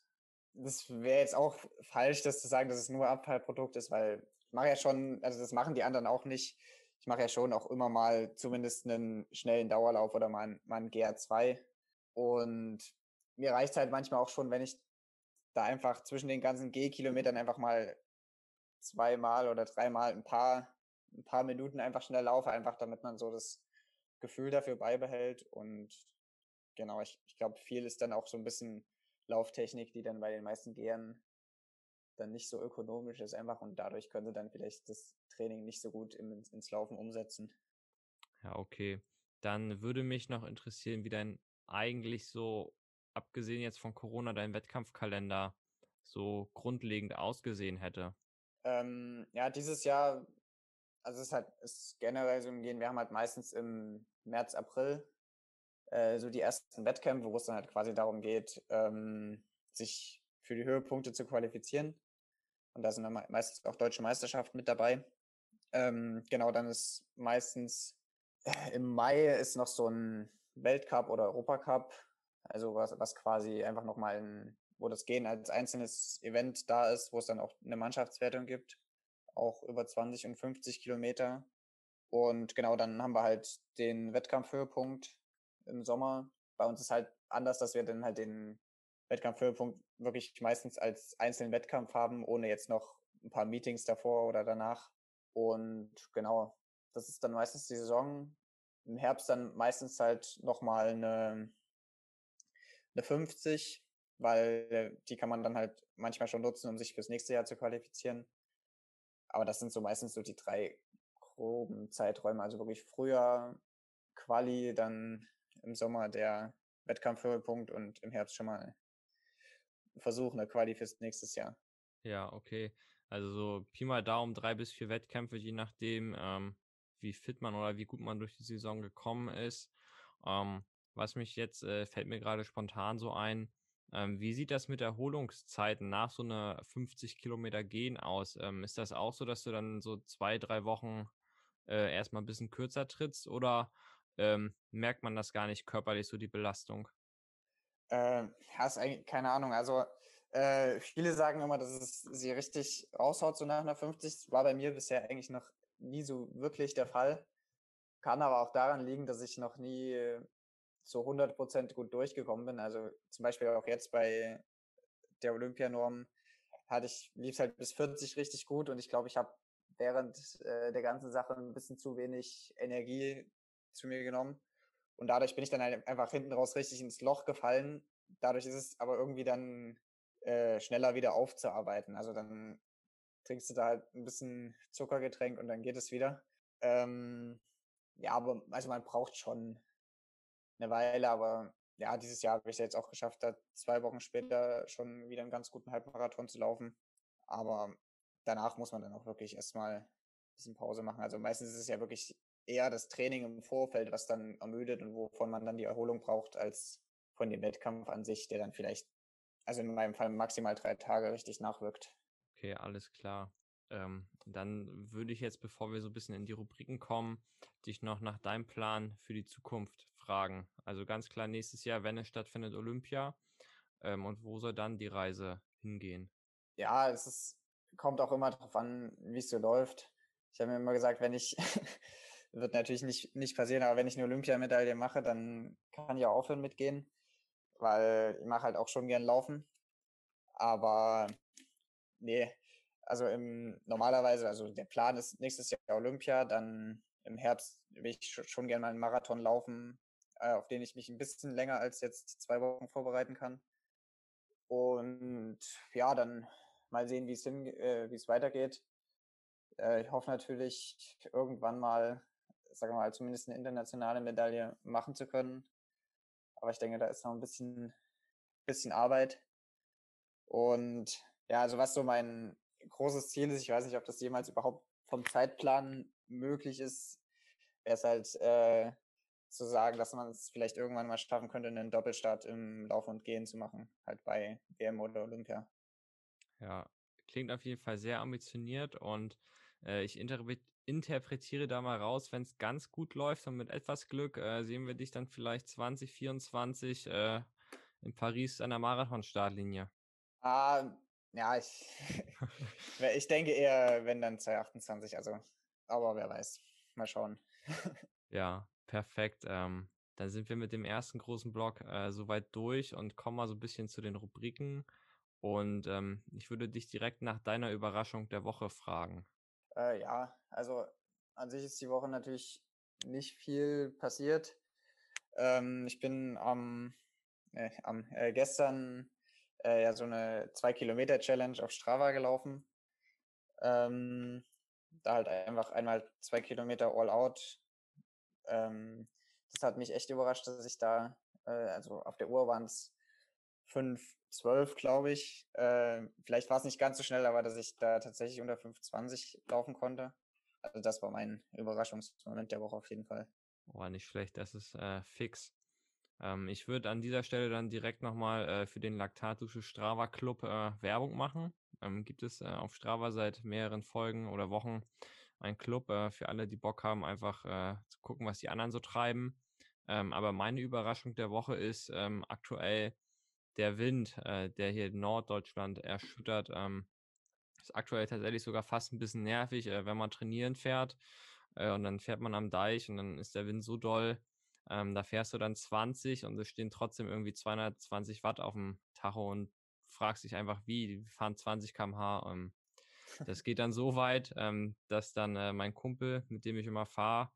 das wäre jetzt auch falsch, das zu sagen, dass es nur Abfallprodukt ist, weil ich mache ja schon, also das machen die anderen auch nicht. Ich mache ja schon auch immer mal zumindest einen schnellen Dauerlauf oder mal, mal einen GR2. Und mir reicht halt manchmal auch schon, wenn ich da einfach zwischen den ganzen G-Kilometern einfach mal zweimal oder dreimal ein paar, ein paar Minuten einfach schnell laufe, einfach damit man so das Gefühl dafür beibehält. Und genau, ich, ich glaube, viel ist dann auch so ein bisschen Lauftechnik, die dann bei den meisten Gehern dann nicht so ökonomisch ist einfach und dadurch können sie dann vielleicht das Training nicht so gut im, ins Laufen umsetzen. Ja, okay. Dann würde mich noch interessieren, wie dein eigentlich so abgesehen jetzt von Corona, dein Wettkampfkalender so grundlegend ausgesehen hätte? Ähm, ja, dieses Jahr, also es ist halt ist generell so im Gehen, wir haben halt meistens im März, April äh, so die ersten Wettkämpfe, wo es dann halt quasi darum geht, ähm, sich für die Höhepunkte zu qualifizieren. Und da sind dann meistens auch deutsche Meisterschaften mit dabei. Ähm, genau, dann ist meistens äh, im Mai ist noch so ein Weltcup oder Europacup also was, was quasi einfach nochmal, ein, wo das Gehen als einzelnes Event da ist, wo es dann auch eine Mannschaftswertung gibt, auch über 20 und 50 Kilometer. Und genau, dann haben wir halt den Wettkampfhöhepunkt im Sommer. Bei uns ist halt anders, dass wir dann halt den Wettkampfhöhepunkt wirklich meistens als einzelnen Wettkampf haben, ohne jetzt noch ein paar Meetings davor oder danach. Und genau, das ist dann meistens die Saison. Im Herbst dann meistens halt nochmal eine eine 50, weil die kann man dann halt manchmal schon nutzen, um sich fürs nächste Jahr zu qualifizieren. Aber das sind so meistens so die drei groben Zeiträume. Also wirklich früher Quali, dann im Sommer der Wettkampfhöhepunkt und im Herbst schon mal versuchen, eine Quali fürs nächste Jahr. Ja, okay. Also so Pi mal Daumen, drei bis vier Wettkämpfe, je nachdem, ähm, wie fit man oder wie gut man durch die Saison gekommen ist. Ähm, was mich jetzt, äh, fällt mir gerade spontan so ein, ähm, wie sieht das mit Erholungszeiten nach so einer 50 Kilometer Gehen aus? Ähm, ist das auch so, dass du dann so zwei, drei Wochen äh, erstmal ein bisschen kürzer trittst oder ähm, merkt man das gar nicht körperlich, so die Belastung? Äh, hast eigentlich keine Ahnung. Also äh, viele sagen immer, dass es sie richtig raushaut so nach einer 50. Das war bei mir bisher eigentlich noch nie so wirklich der Fall. Kann aber auch daran liegen, dass ich noch nie zu 100 Prozent gut durchgekommen bin. Also zum Beispiel auch jetzt bei der Olympianorm hatte ich, lief halt bis 40 richtig gut und ich glaube, ich habe während äh, der ganzen Sache ein bisschen zu wenig Energie zu mir genommen. Und dadurch bin ich dann halt einfach hinten raus richtig ins Loch gefallen. Dadurch ist es aber irgendwie dann äh, schneller wieder aufzuarbeiten. Also dann trinkst du da halt ein bisschen Zuckergetränk und dann geht es wieder. Ähm, ja, aber also man braucht schon eine Weile, aber ja, dieses Jahr habe ich es jetzt auch geschafft, da zwei Wochen später schon wieder einen ganz guten Halbmarathon zu laufen. Aber danach muss man dann auch wirklich erstmal ein bisschen Pause machen. Also meistens ist es ja wirklich eher das Training im Vorfeld, was dann ermüdet und wovon man dann die Erholung braucht, als von dem Wettkampf an sich, der dann vielleicht, also in meinem Fall maximal drei Tage richtig nachwirkt. Okay, alles klar. Ähm, dann würde ich jetzt, bevor wir so ein bisschen in die Rubriken kommen, dich noch nach deinem Plan für die Zukunft fragen. Also ganz klar nächstes Jahr, wenn es stattfindet, Olympia. Ähm, und wo soll dann die Reise hingehen? Ja, es ist, kommt auch immer darauf an, wie es so läuft. Ich habe mir immer gesagt, wenn ich, [LAUGHS] wird natürlich nicht, nicht passieren, aber wenn ich eine Olympiamedaille mache, dann kann ich auch aufhören mitgehen, weil ich mache halt auch schon gern laufen. Aber nee, also im normalerweise, also der Plan ist nächstes Jahr Olympia, dann im Herbst will ich schon gerne mal einen Marathon laufen, äh, auf den ich mich ein bisschen länger als jetzt zwei Wochen vorbereiten kann. Und ja, dann mal sehen, wie äh, es weitergeht. Äh, ich hoffe natürlich irgendwann mal, sagen wir mal, zumindest eine internationale Medaille machen zu können. Aber ich denke, da ist noch ein bisschen, bisschen Arbeit. Und ja, also was so mein großes Ziel ist, ich weiß nicht, ob das jemals überhaupt vom Zeitplan möglich ist, wäre es halt äh, zu sagen, dass man es vielleicht irgendwann mal schaffen könnte, einen Doppelstart im Laufen und Gehen zu machen, halt bei WM oder Olympia. Ja, klingt auf jeden Fall sehr ambitioniert und äh, ich interpretiere da mal raus, wenn es ganz gut läuft und mit etwas Glück äh, sehen wir dich dann vielleicht 2024 äh, in Paris an der Marathon-Startlinie. Ah, ja, ich, [LAUGHS] ich denke eher, wenn dann 2028, also, aber wer weiß. Mal schauen. [LAUGHS] ja, perfekt. Ähm, dann sind wir mit dem ersten großen Block äh, soweit durch und kommen mal so ein bisschen zu den Rubriken. Und ähm, ich würde dich direkt nach deiner Überraschung der Woche fragen. Äh, ja, also an sich ist die Woche natürlich nicht viel passiert. Ähm, ich bin am, äh, am äh, gestern äh, ja so eine 2-Kilometer-Challenge auf Strava gelaufen. Ähm, da halt einfach einmal zwei Kilometer all out. Ähm, das hat mich echt überrascht, dass ich da, äh, also auf der Uhr waren es 5, 12, glaube ich. Äh, vielleicht war es nicht ganz so schnell, aber dass ich da tatsächlich unter 5,20 laufen konnte. Also das war mein Überraschungsmoment der Woche auf jeden Fall. Oh, nicht schlecht, das ist äh, fix. Ähm, ich würde an dieser Stelle dann direkt nochmal äh, für den Laktatusche Strava Club äh, Werbung machen. Ähm, gibt es äh, auf Strava seit mehreren Folgen oder Wochen einen Club äh, für alle, die Bock haben, einfach äh, zu gucken, was die anderen so treiben. Ähm, aber meine Überraschung der Woche ist ähm, aktuell der Wind, äh, der hier Norddeutschland erschüttert. Ähm, ist aktuell tatsächlich sogar fast ein bisschen nervig, wenn man trainieren fährt. und dann fährt man am Deich und dann ist der Wind so doll, ähm, da fährst du dann 20 und es stehen trotzdem irgendwie 220 Watt auf dem Tacho und fragst dich einfach, wie, die fahren 20 km/h. Ähm, [LAUGHS] das geht dann so weit, ähm, dass dann äh, mein Kumpel, mit dem ich immer fahre,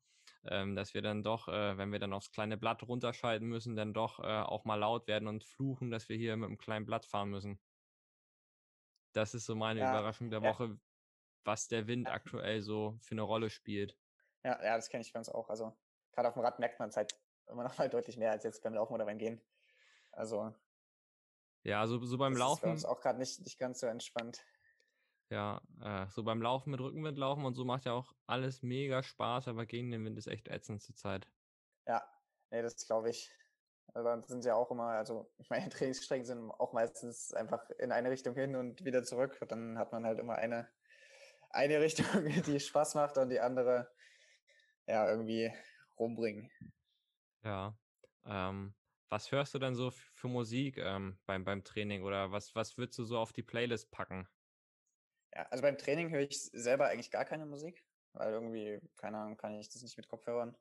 ähm, dass wir dann doch, äh, wenn wir dann aufs kleine Blatt runterschalten müssen, dann doch äh, auch mal laut werden und fluchen, dass wir hier mit einem kleinen Blatt fahren müssen. Das ist so meine ja, Überraschung der ja. Woche, was der Wind aktuell so für eine Rolle spielt. Ja, ja, das kenne ich ganz auch. Also gerade auf dem Rad merkt man es halt immer noch mal [LAUGHS] deutlich mehr als jetzt beim Laufen oder beim Gehen. Also. Ja, so, so beim das Laufen. Ist bei uns auch gerade nicht, nicht ganz so entspannt. Ja, äh, so beim Laufen mit Rückenwind laufen und so macht ja auch alles mega Spaß, aber gegen den Wind ist echt ätzend zur Zeit. Ja, nee, das glaube ich. Also dann sind sie ja auch immer, also meine [LAUGHS] Trainingsstrecken sind auch meistens einfach in eine Richtung hin und wieder zurück. Und dann hat man halt immer eine, eine [LAUGHS] Richtung, die Spaß macht und die andere ja irgendwie rumbringen. Ja. Ähm, was hörst du denn so für Musik ähm, beim, beim Training oder was, was würdest du so auf die Playlist packen? Ja, also beim Training höre ich selber eigentlich gar keine Musik, weil irgendwie, keine Ahnung, kann ich das nicht mit Kopfhörern.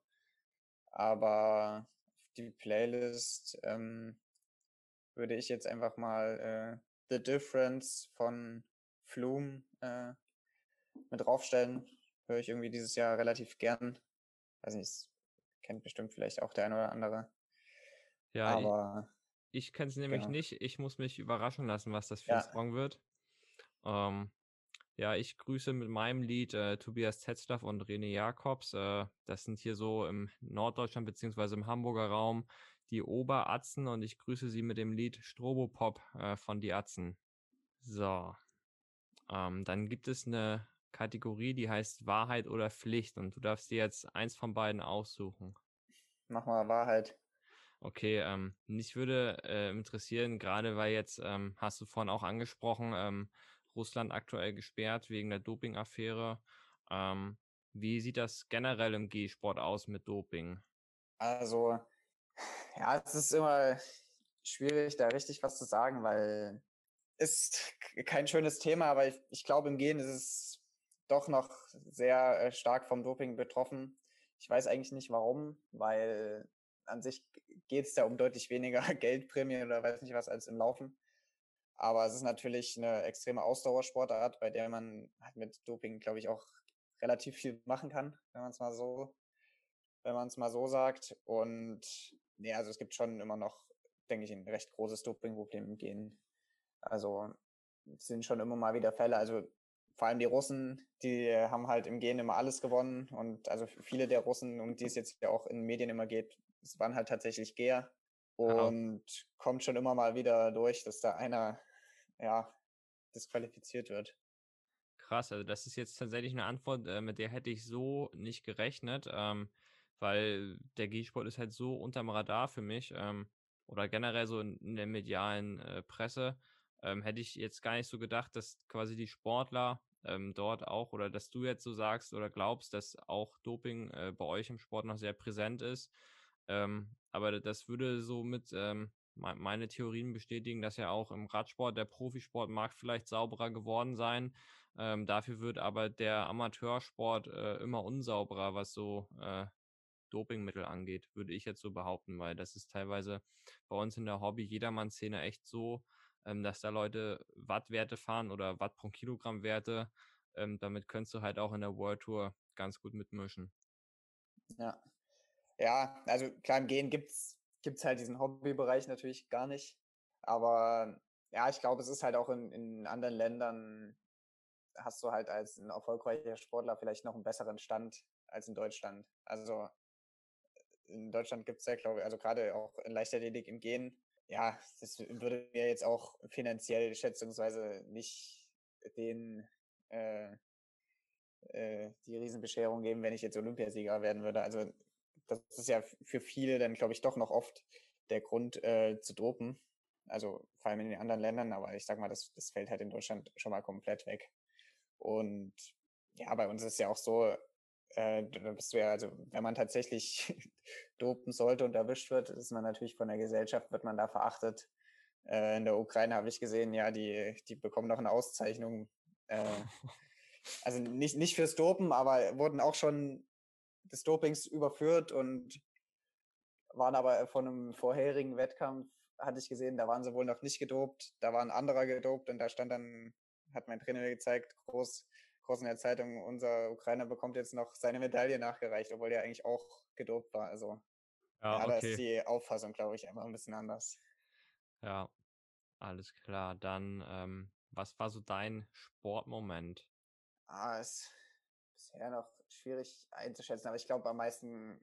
Aber die Playlist ähm, würde ich jetzt einfach mal äh, The Difference von Flume äh, mit draufstellen. Höre ich irgendwie dieses Jahr relativ gern. Weiß nicht, kennt bestimmt vielleicht auch der eine oder andere. Ja, aber ich, ich kenne es nämlich genau. nicht. Ich muss mich überraschen lassen, was das für ja. ein Song wird. Ähm, ja, ich grüße mit meinem Lied äh, Tobias Tetzlaff und René Jakobs. Äh, das sind hier so im Norddeutschland beziehungsweise im Hamburger Raum die Oberatzen und ich grüße Sie mit dem Lied Strobopop äh, von die Atzen. So. Ähm, dann gibt es eine Kategorie, die heißt Wahrheit oder Pflicht und du darfst dir jetzt eins von beiden aussuchen. Mach mal Wahrheit. Okay, ähm, mich würde äh, interessieren, gerade weil jetzt, ähm, hast du vorhin auch angesprochen, ähm, Russland aktuell gesperrt wegen der Doping-Affäre. Ähm, wie sieht das generell im G-Sport aus mit Doping? Also, ja, es ist immer schwierig, da richtig was zu sagen, weil ist kein schönes Thema, aber ich, ich glaube, im Gehen ist es doch noch sehr äh, stark vom Doping betroffen. Ich weiß eigentlich nicht warum, weil an sich geht es da um deutlich weniger [LAUGHS] Geldprämie oder weiß nicht was als im Laufen. Aber es ist natürlich eine extreme Ausdauersportart, bei der man halt mit Doping, glaube ich, auch relativ viel machen kann, wenn man es mal so, wenn man es mal so sagt. Und nee, also es gibt schon immer noch, denke ich, ein recht großes Dopingproblem im Gehen. Also es sind schon immer mal wieder Fälle. Also vor allem die Russen, die haben halt im Gehen immer alles gewonnen. Und also viele der Russen, um die es jetzt ja auch in den Medien immer geht, es waren halt tatsächlich Geher. Und Aha. kommt schon immer mal wieder durch, dass da einer ja disqualifiziert wird. Krass, also das ist jetzt tatsächlich eine Antwort, äh, mit der hätte ich so nicht gerechnet, ähm, weil der G-Sport ist halt so unterm Radar für mich ähm, oder generell so in, in der medialen äh, Presse. Ähm, hätte ich jetzt gar nicht so gedacht, dass quasi die Sportler ähm, dort auch oder dass du jetzt so sagst oder glaubst, dass auch Doping äh, bei euch im Sport noch sehr präsent ist. Ähm, aber das würde so mit ähm, meine Theorien bestätigen, dass ja auch im Radsport der Profisport mag vielleicht sauberer geworden sein. Ähm, dafür wird aber der Amateursport äh, immer unsauberer, was so äh, Dopingmittel angeht, würde ich jetzt so behaupten, weil das ist teilweise bei uns in der Hobby-Jedermann-Szene echt so, ähm, dass da Leute Wattwerte fahren oder Watt pro Kilogramm Werte. Ähm, damit könntest du halt auch in der World Tour ganz gut mitmischen. Ja, ja, also klar, im Gehen gibt's gibt's halt diesen Hobbybereich natürlich gar nicht. Aber ja, ich glaube, es ist halt auch in, in anderen Ländern hast du halt als ein erfolgreicher Sportler vielleicht noch einen besseren Stand als in Deutschland. Also in Deutschland gibt es ja, glaube ich, also gerade auch in Leichtathletik im Gehen, ja, das würde mir jetzt auch finanziell schätzungsweise nicht den äh, äh, die Riesenbescherung geben, wenn ich jetzt Olympiasieger werden würde. Also das ist ja für viele dann, glaube ich, doch noch oft der Grund äh, zu dopen. Also vor allem in den anderen Ländern, aber ich sag mal, das, das fällt halt in Deutschland schon mal komplett weg. Und ja, bei uns ist ja auch so, äh, da bist du ja, also wenn man tatsächlich [LAUGHS] dopen sollte und erwischt wird, ist man natürlich von der Gesellschaft, wird man da verachtet. Äh, in der Ukraine habe ich gesehen, ja, die, die bekommen noch eine Auszeichnung. Äh, [LAUGHS] also nicht, nicht fürs Dopen, aber wurden auch schon des Dopings überführt und waren aber von einem vorherigen Wettkampf, hatte ich gesehen, da waren sie wohl noch nicht gedopt, da war ein anderer gedopt und da stand dann, hat mein Trainer mir gezeigt, groß, groß in der Zeitung, unser Ukrainer bekommt jetzt noch seine Medaille nachgereicht, obwohl er eigentlich auch gedopt war. Also ja, ja okay. da ist die Auffassung, glaube ich, einfach ein bisschen anders. Ja, alles klar. Dann, ähm, was war so dein Sportmoment? Ah, ist bisher noch schwierig einzuschätzen, aber ich glaube, am meisten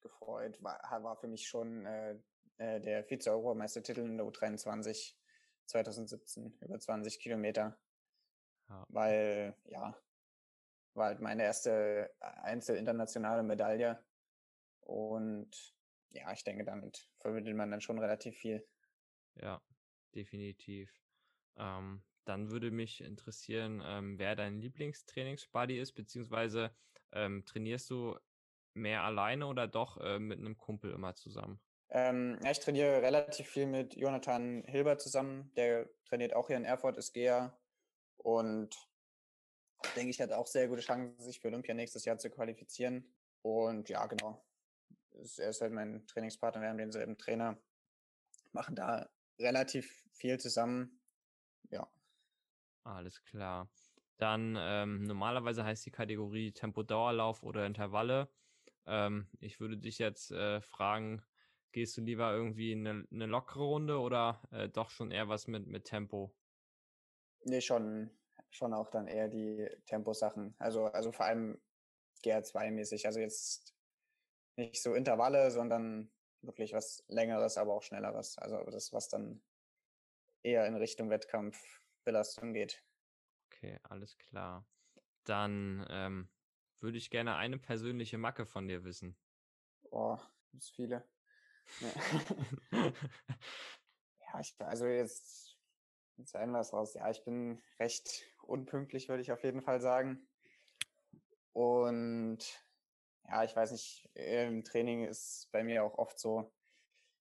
gefreut war, war für mich schon äh, äh der Vize-Europameistertitel in der U23 2017 über 20 Kilometer. Ja. Weil, ja, war halt meine erste Einzel-internationale Medaille. Und ja, ich denke, damit vermittelt man dann schon relativ viel. Ja, definitiv. Ähm, dann würde mich interessieren, ähm, wer dein Lieblingstrainingsbuddy ist, beziehungsweise ähm, trainierst du mehr alleine oder doch äh, mit einem Kumpel immer zusammen? Ähm, ja, ich trainiere relativ viel mit Jonathan Hilbert zusammen. Der trainiert auch hier in Erfurt, ist Geher. Und denke ich, hat auch sehr gute Chancen, sich für Olympia nächstes Jahr zu qualifizieren. Und ja, genau. Er ist halt mein Trainingspartner, wir haben denselben Trainer, machen da relativ viel zusammen. Ja. Alles klar. Dann ähm, normalerweise heißt die Kategorie Tempo-Dauerlauf oder Intervalle. Ähm, ich würde dich jetzt äh, fragen, gehst du lieber irgendwie eine, eine lockere Runde oder äh, doch schon eher was mit, mit Tempo? Nee, schon, schon auch dann eher die Temposachen. Also, also vor allem GR2-mäßig. Also jetzt nicht so Intervalle, sondern wirklich was Längeres, aber auch Schnelleres. Also das, was dann eher in Richtung Wettkampfbelastung geht. Okay, alles klar. Dann ähm, würde ich gerne eine persönliche Macke von dir wissen. Oh, gibt's viele. Ja, [LAUGHS] [LAUGHS] ja ich, also jetzt, jetzt ein was raus. Ja, ich bin recht unpünktlich, würde ich auf jeden Fall sagen. Und ja, ich weiß nicht, im Training ist bei mir auch oft so,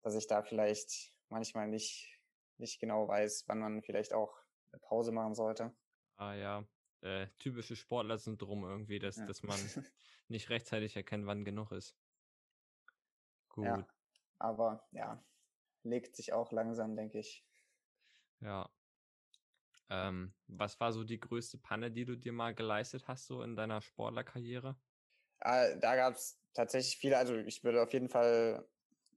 dass ich da vielleicht manchmal nicht, nicht genau weiß, wann man vielleicht auch eine Pause machen sollte. Ah ja, äh, typische Sportler-Syndrom irgendwie, dass, ja. dass man [LAUGHS] nicht rechtzeitig erkennt, wann genug ist. Gut. Ja, aber ja, legt sich auch langsam, denke ich. Ja. Ähm, was war so die größte Panne, die du dir mal geleistet hast, so in deiner Sportlerkarriere? Äh, da gab es tatsächlich viele. Also ich würde auf jeden Fall,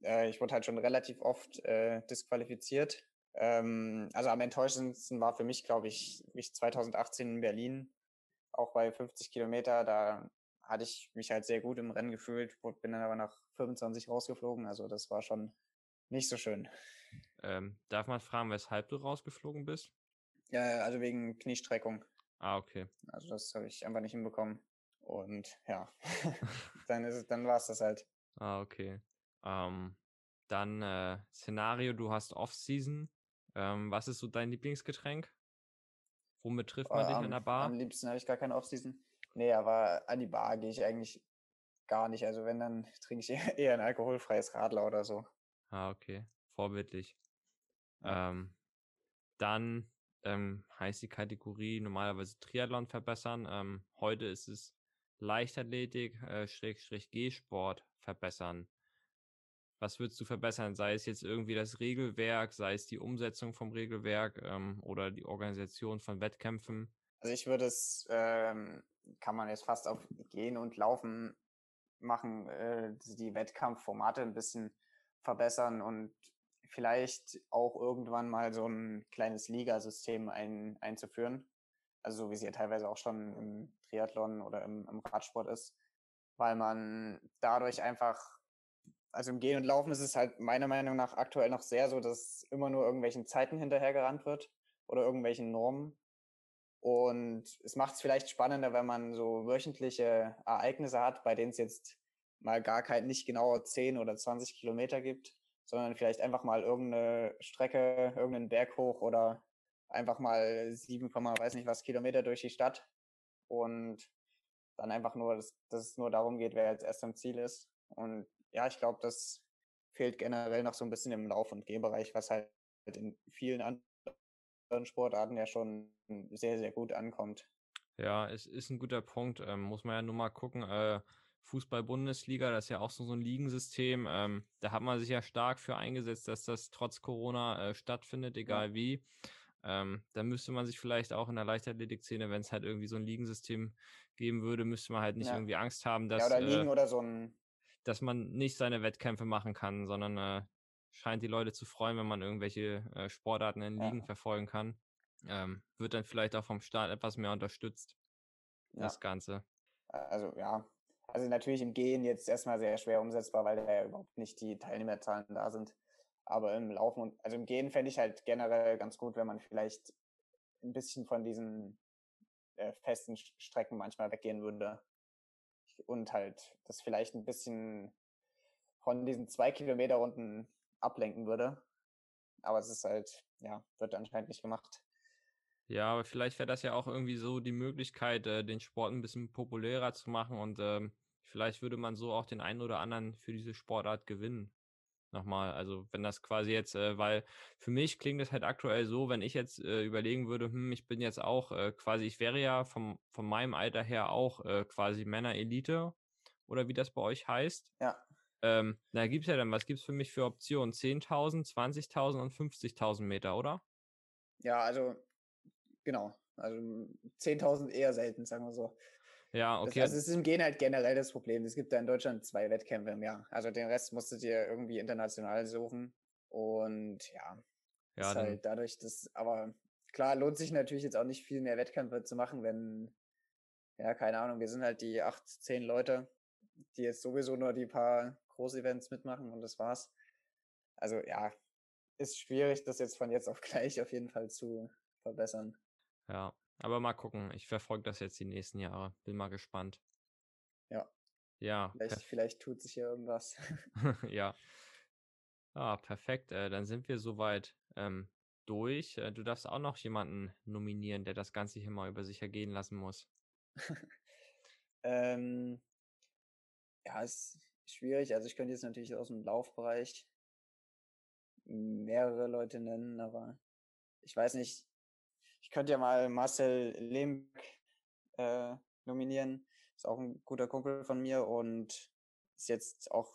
äh, ich wurde halt schon relativ oft äh, disqualifiziert. Ähm, also am enttäuschendsten war für mich, glaube ich, mich 2018 in Berlin, auch bei 50 Kilometer. Da hatte ich mich halt sehr gut im Rennen gefühlt, bin dann aber nach 25 rausgeflogen. Also das war schon nicht so schön. Ähm, darf man fragen, weshalb du rausgeflogen bist? Ja, also wegen Kniestreckung. Ah, okay. Also das habe ich einfach nicht hinbekommen. Und ja, [LAUGHS] dann ist es, dann war es das halt. Ah, okay. Ähm, dann äh, Szenario, du hast Off-Season. Ähm, was ist so dein Lieblingsgetränk? Womit trifft man oh, dich am, in der Bar? Am liebsten habe ich gar keine Off-Season. Nee, aber an die Bar gehe ich eigentlich gar nicht. Also wenn, dann [LAUGHS] trinke ich eher ein alkoholfreies Radler oder so. Ah, okay. Vorbildlich. Ähm, dann ähm, heißt die Kategorie normalerweise Triathlon verbessern. Ähm, heute ist es Leichtathletik, äh, Schrägstrich G-Sport verbessern. Was würdest du verbessern? Sei es jetzt irgendwie das Regelwerk, sei es die Umsetzung vom Regelwerk ähm, oder die Organisation von Wettkämpfen? Also ich würde es, ähm, kann man jetzt fast auf Gehen und Laufen machen, äh, die Wettkampfformate ein bisschen verbessern und vielleicht auch irgendwann mal so ein kleines Ligasystem ein, einzuführen. Also so wie es ja teilweise auch schon im Triathlon oder im, im Radsport ist, weil man dadurch einfach, also im Gehen und Laufen ist es halt meiner Meinung nach aktuell noch sehr so, dass immer nur irgendwelchen Zeiten hinterhergerannt wird oder irgendwelchen Normen. Und es macht es vielleicht spannender, wenn man so wöchentliche Ereignisse hat, bei denen es jetzt mal gar kein, nicht genauer 10 oder 20 Kilometer gibt, sondern vielleicht einfach mal irgendeine Strecke, irgendeinen Berg hoch oder einfach mal 7, weiß nicht was Kilometer durch die Stadt und dann einfach nur, dass, dass es nur darum geht, wer jetzt erst am Ziel ist. Und ja, ich glaube, das fehlt generell noch so ein bisschen im Lauf- und Gehbereich, was halt in vielen anderen Sportarten ja schon sehr, sehr gut ankommt. Ja, es ist ein guter Punkt. Ähm, muss man ja nur mal gucken. Äh, Fußball-Bundesliga, das ist ja auch so, so ein Ligensystem. Ähm, da hat man sich ja stark für eingesetzt, dass das trotz Corona äh, stattfindet, egal ja. wie. Ähm, da müsste man sich vielleicht auch in der Leichtathletik-Szene, wenn es halt irgendwie so ein Ligensystem geben würde, müsste man halt nicht ja. irgendwie Angst haben, dass, ja, oder Ligen äh, oder so ein dass man nicht seine Wettkämpfe machen kann, sondern äh, scheint die Leute zu freuen, wenn man irgendwelche äh, Sportarten in Ligen ja. verfolgen kann. Ähm, wird dann vielleicht auch vom Staat etwas mehr unterstützt. Das Ganze. Also ja, also natürlich im Gehen jetzt erstmal sehr schwer umsetzbar, weil da ja überhaupt nicht die Teilnehmerzahlen da sind. Aber im Laufen und also im Gehen fände ich halt generell ganz gut, wenn man vielleicht ein bisschen von diesen äh, festen Strecken manchmal weggehen würde. Und halt das vielleicht ein bisschen von diesen zwei Kilometer Runden ablenken würde. Aber es ist halt, ja, wird anscheinend nicht gemacht. Ja, aber vielleicht wäre das ja auch irgendwie so die Möglichkeit, äh, den Sport ein bisschen populärer zu machen und ähm, vielleicht würde man so auch den einen oder anderen für diese Sportart gewinnen nochmal. Also wenn das quasi jetzt, äh, weil für mich klingt es halt aktuell so, wenn ich jetzt äh, überlegen würde, hm, ich bin jetzt auch äh, quasi, ich wäre ja vom, von meinem Alter her auch äh, quasi Männer-Elite oder wie das bei euch heißt. Ja. Ähm, da gibt es ja dann, was gibt es für mich für Optionen? 10.000, 20.000 und 50.000 Meter, oder? Ja, also genau. Also 10.000 eher selten, sagen wir so. Ja, okay. Das, also es ist im Gehen halt generell das Problem. Es gibt da in Deutschland zwei Wettkämpfe im Jahr. Also den Rest musstet ihr irgendwie international suchen. Und ja, ja ist halt dadurch, dass, aber klar, lohnt sich natürlich jetzt auch nicht viel mehr Wettkämpfe zu machen, wenn, ja, keine Ahnung, wir sind halt die acht, zehn Leute, die jetzt sowieso nur die paar Großevents mitmachen und das war's. Also ja, ist schwierig, das jetzt von jetzt auf gleich auf jeden Fall zu verbessern. Ja, aber mal gucken. Ich verfolge das jetzt die nächsten Jahre. Bin mal gespannt. Ja. Ja. Vielleicht, vielleicht tut sich hier irgendwas. [LAUGHS] [LAUGHS] ja. Ah, perfekt. Äh, dann sind wir soweit ähm, durch. Äh, du darfst auch noch jemanden nominieren, der das Ganze hier mal über sich ergehen lassen muss. [LAUGHS] ähm, ja, ist schwierig. Also ich könnte jetzt natürlich aus dem Laufbereich mehrere Leute nennen, aber ich weiß nicht. Ich könnte ja mal Marcel Lehmbeck äh, nominieren. Ist auch ein guter Kumpel von mir und ist jetzt auch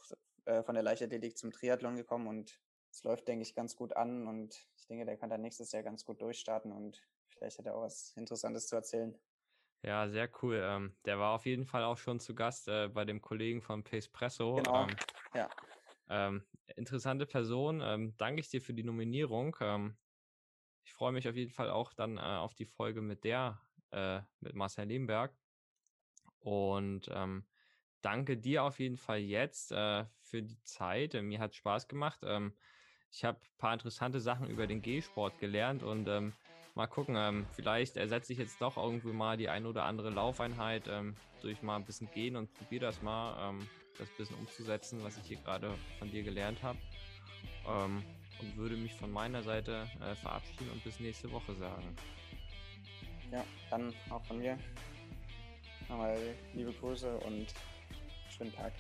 äh, von der Leichtathletik zum Triathlon gekommen und es läuft, denke ich, ganz gut an und ich denke, der kann dann nächstes Jahr ganz gut durchstarten und vielleicht hat er auch was Interessantes zu erzählen. Ja, sehr cool. Ähm, der war auf jeden Fall auch schon zu Gast äh, bei dem Kollegen von Pacepresso. Genau, ähm, ja. Ähm, interessante Person. Ähm, danke ich dir für die Nominierung. Ich freue mich auf jeden Fall auch dann äh, auf die Folge mit der, äh, mit Marcel Lehmberg. Und ähm, danke dir auf jeden Fall jetzt äh, für die Zeit. mir hat Spaß gemacht. Ähm, ich habe ein paar interessante Sachen über den G-Sport gelernt und ähm, mal gucken, ähm, vielleicht ersetze ich jetzt doch irgendwie mal die ein oder andere Laufeinheit ähm, durch mal ein bisschen gehen und probiere das mal, ähm, das bisschen umzusetzen, was ich hier gerade von dir gelernt habe. Und würde mich von meiner Seite äh, verabschieden und bis nächste Woche sagen. Ja, dann auch von mir. Nochmal liebe Grüße und schönen Tag.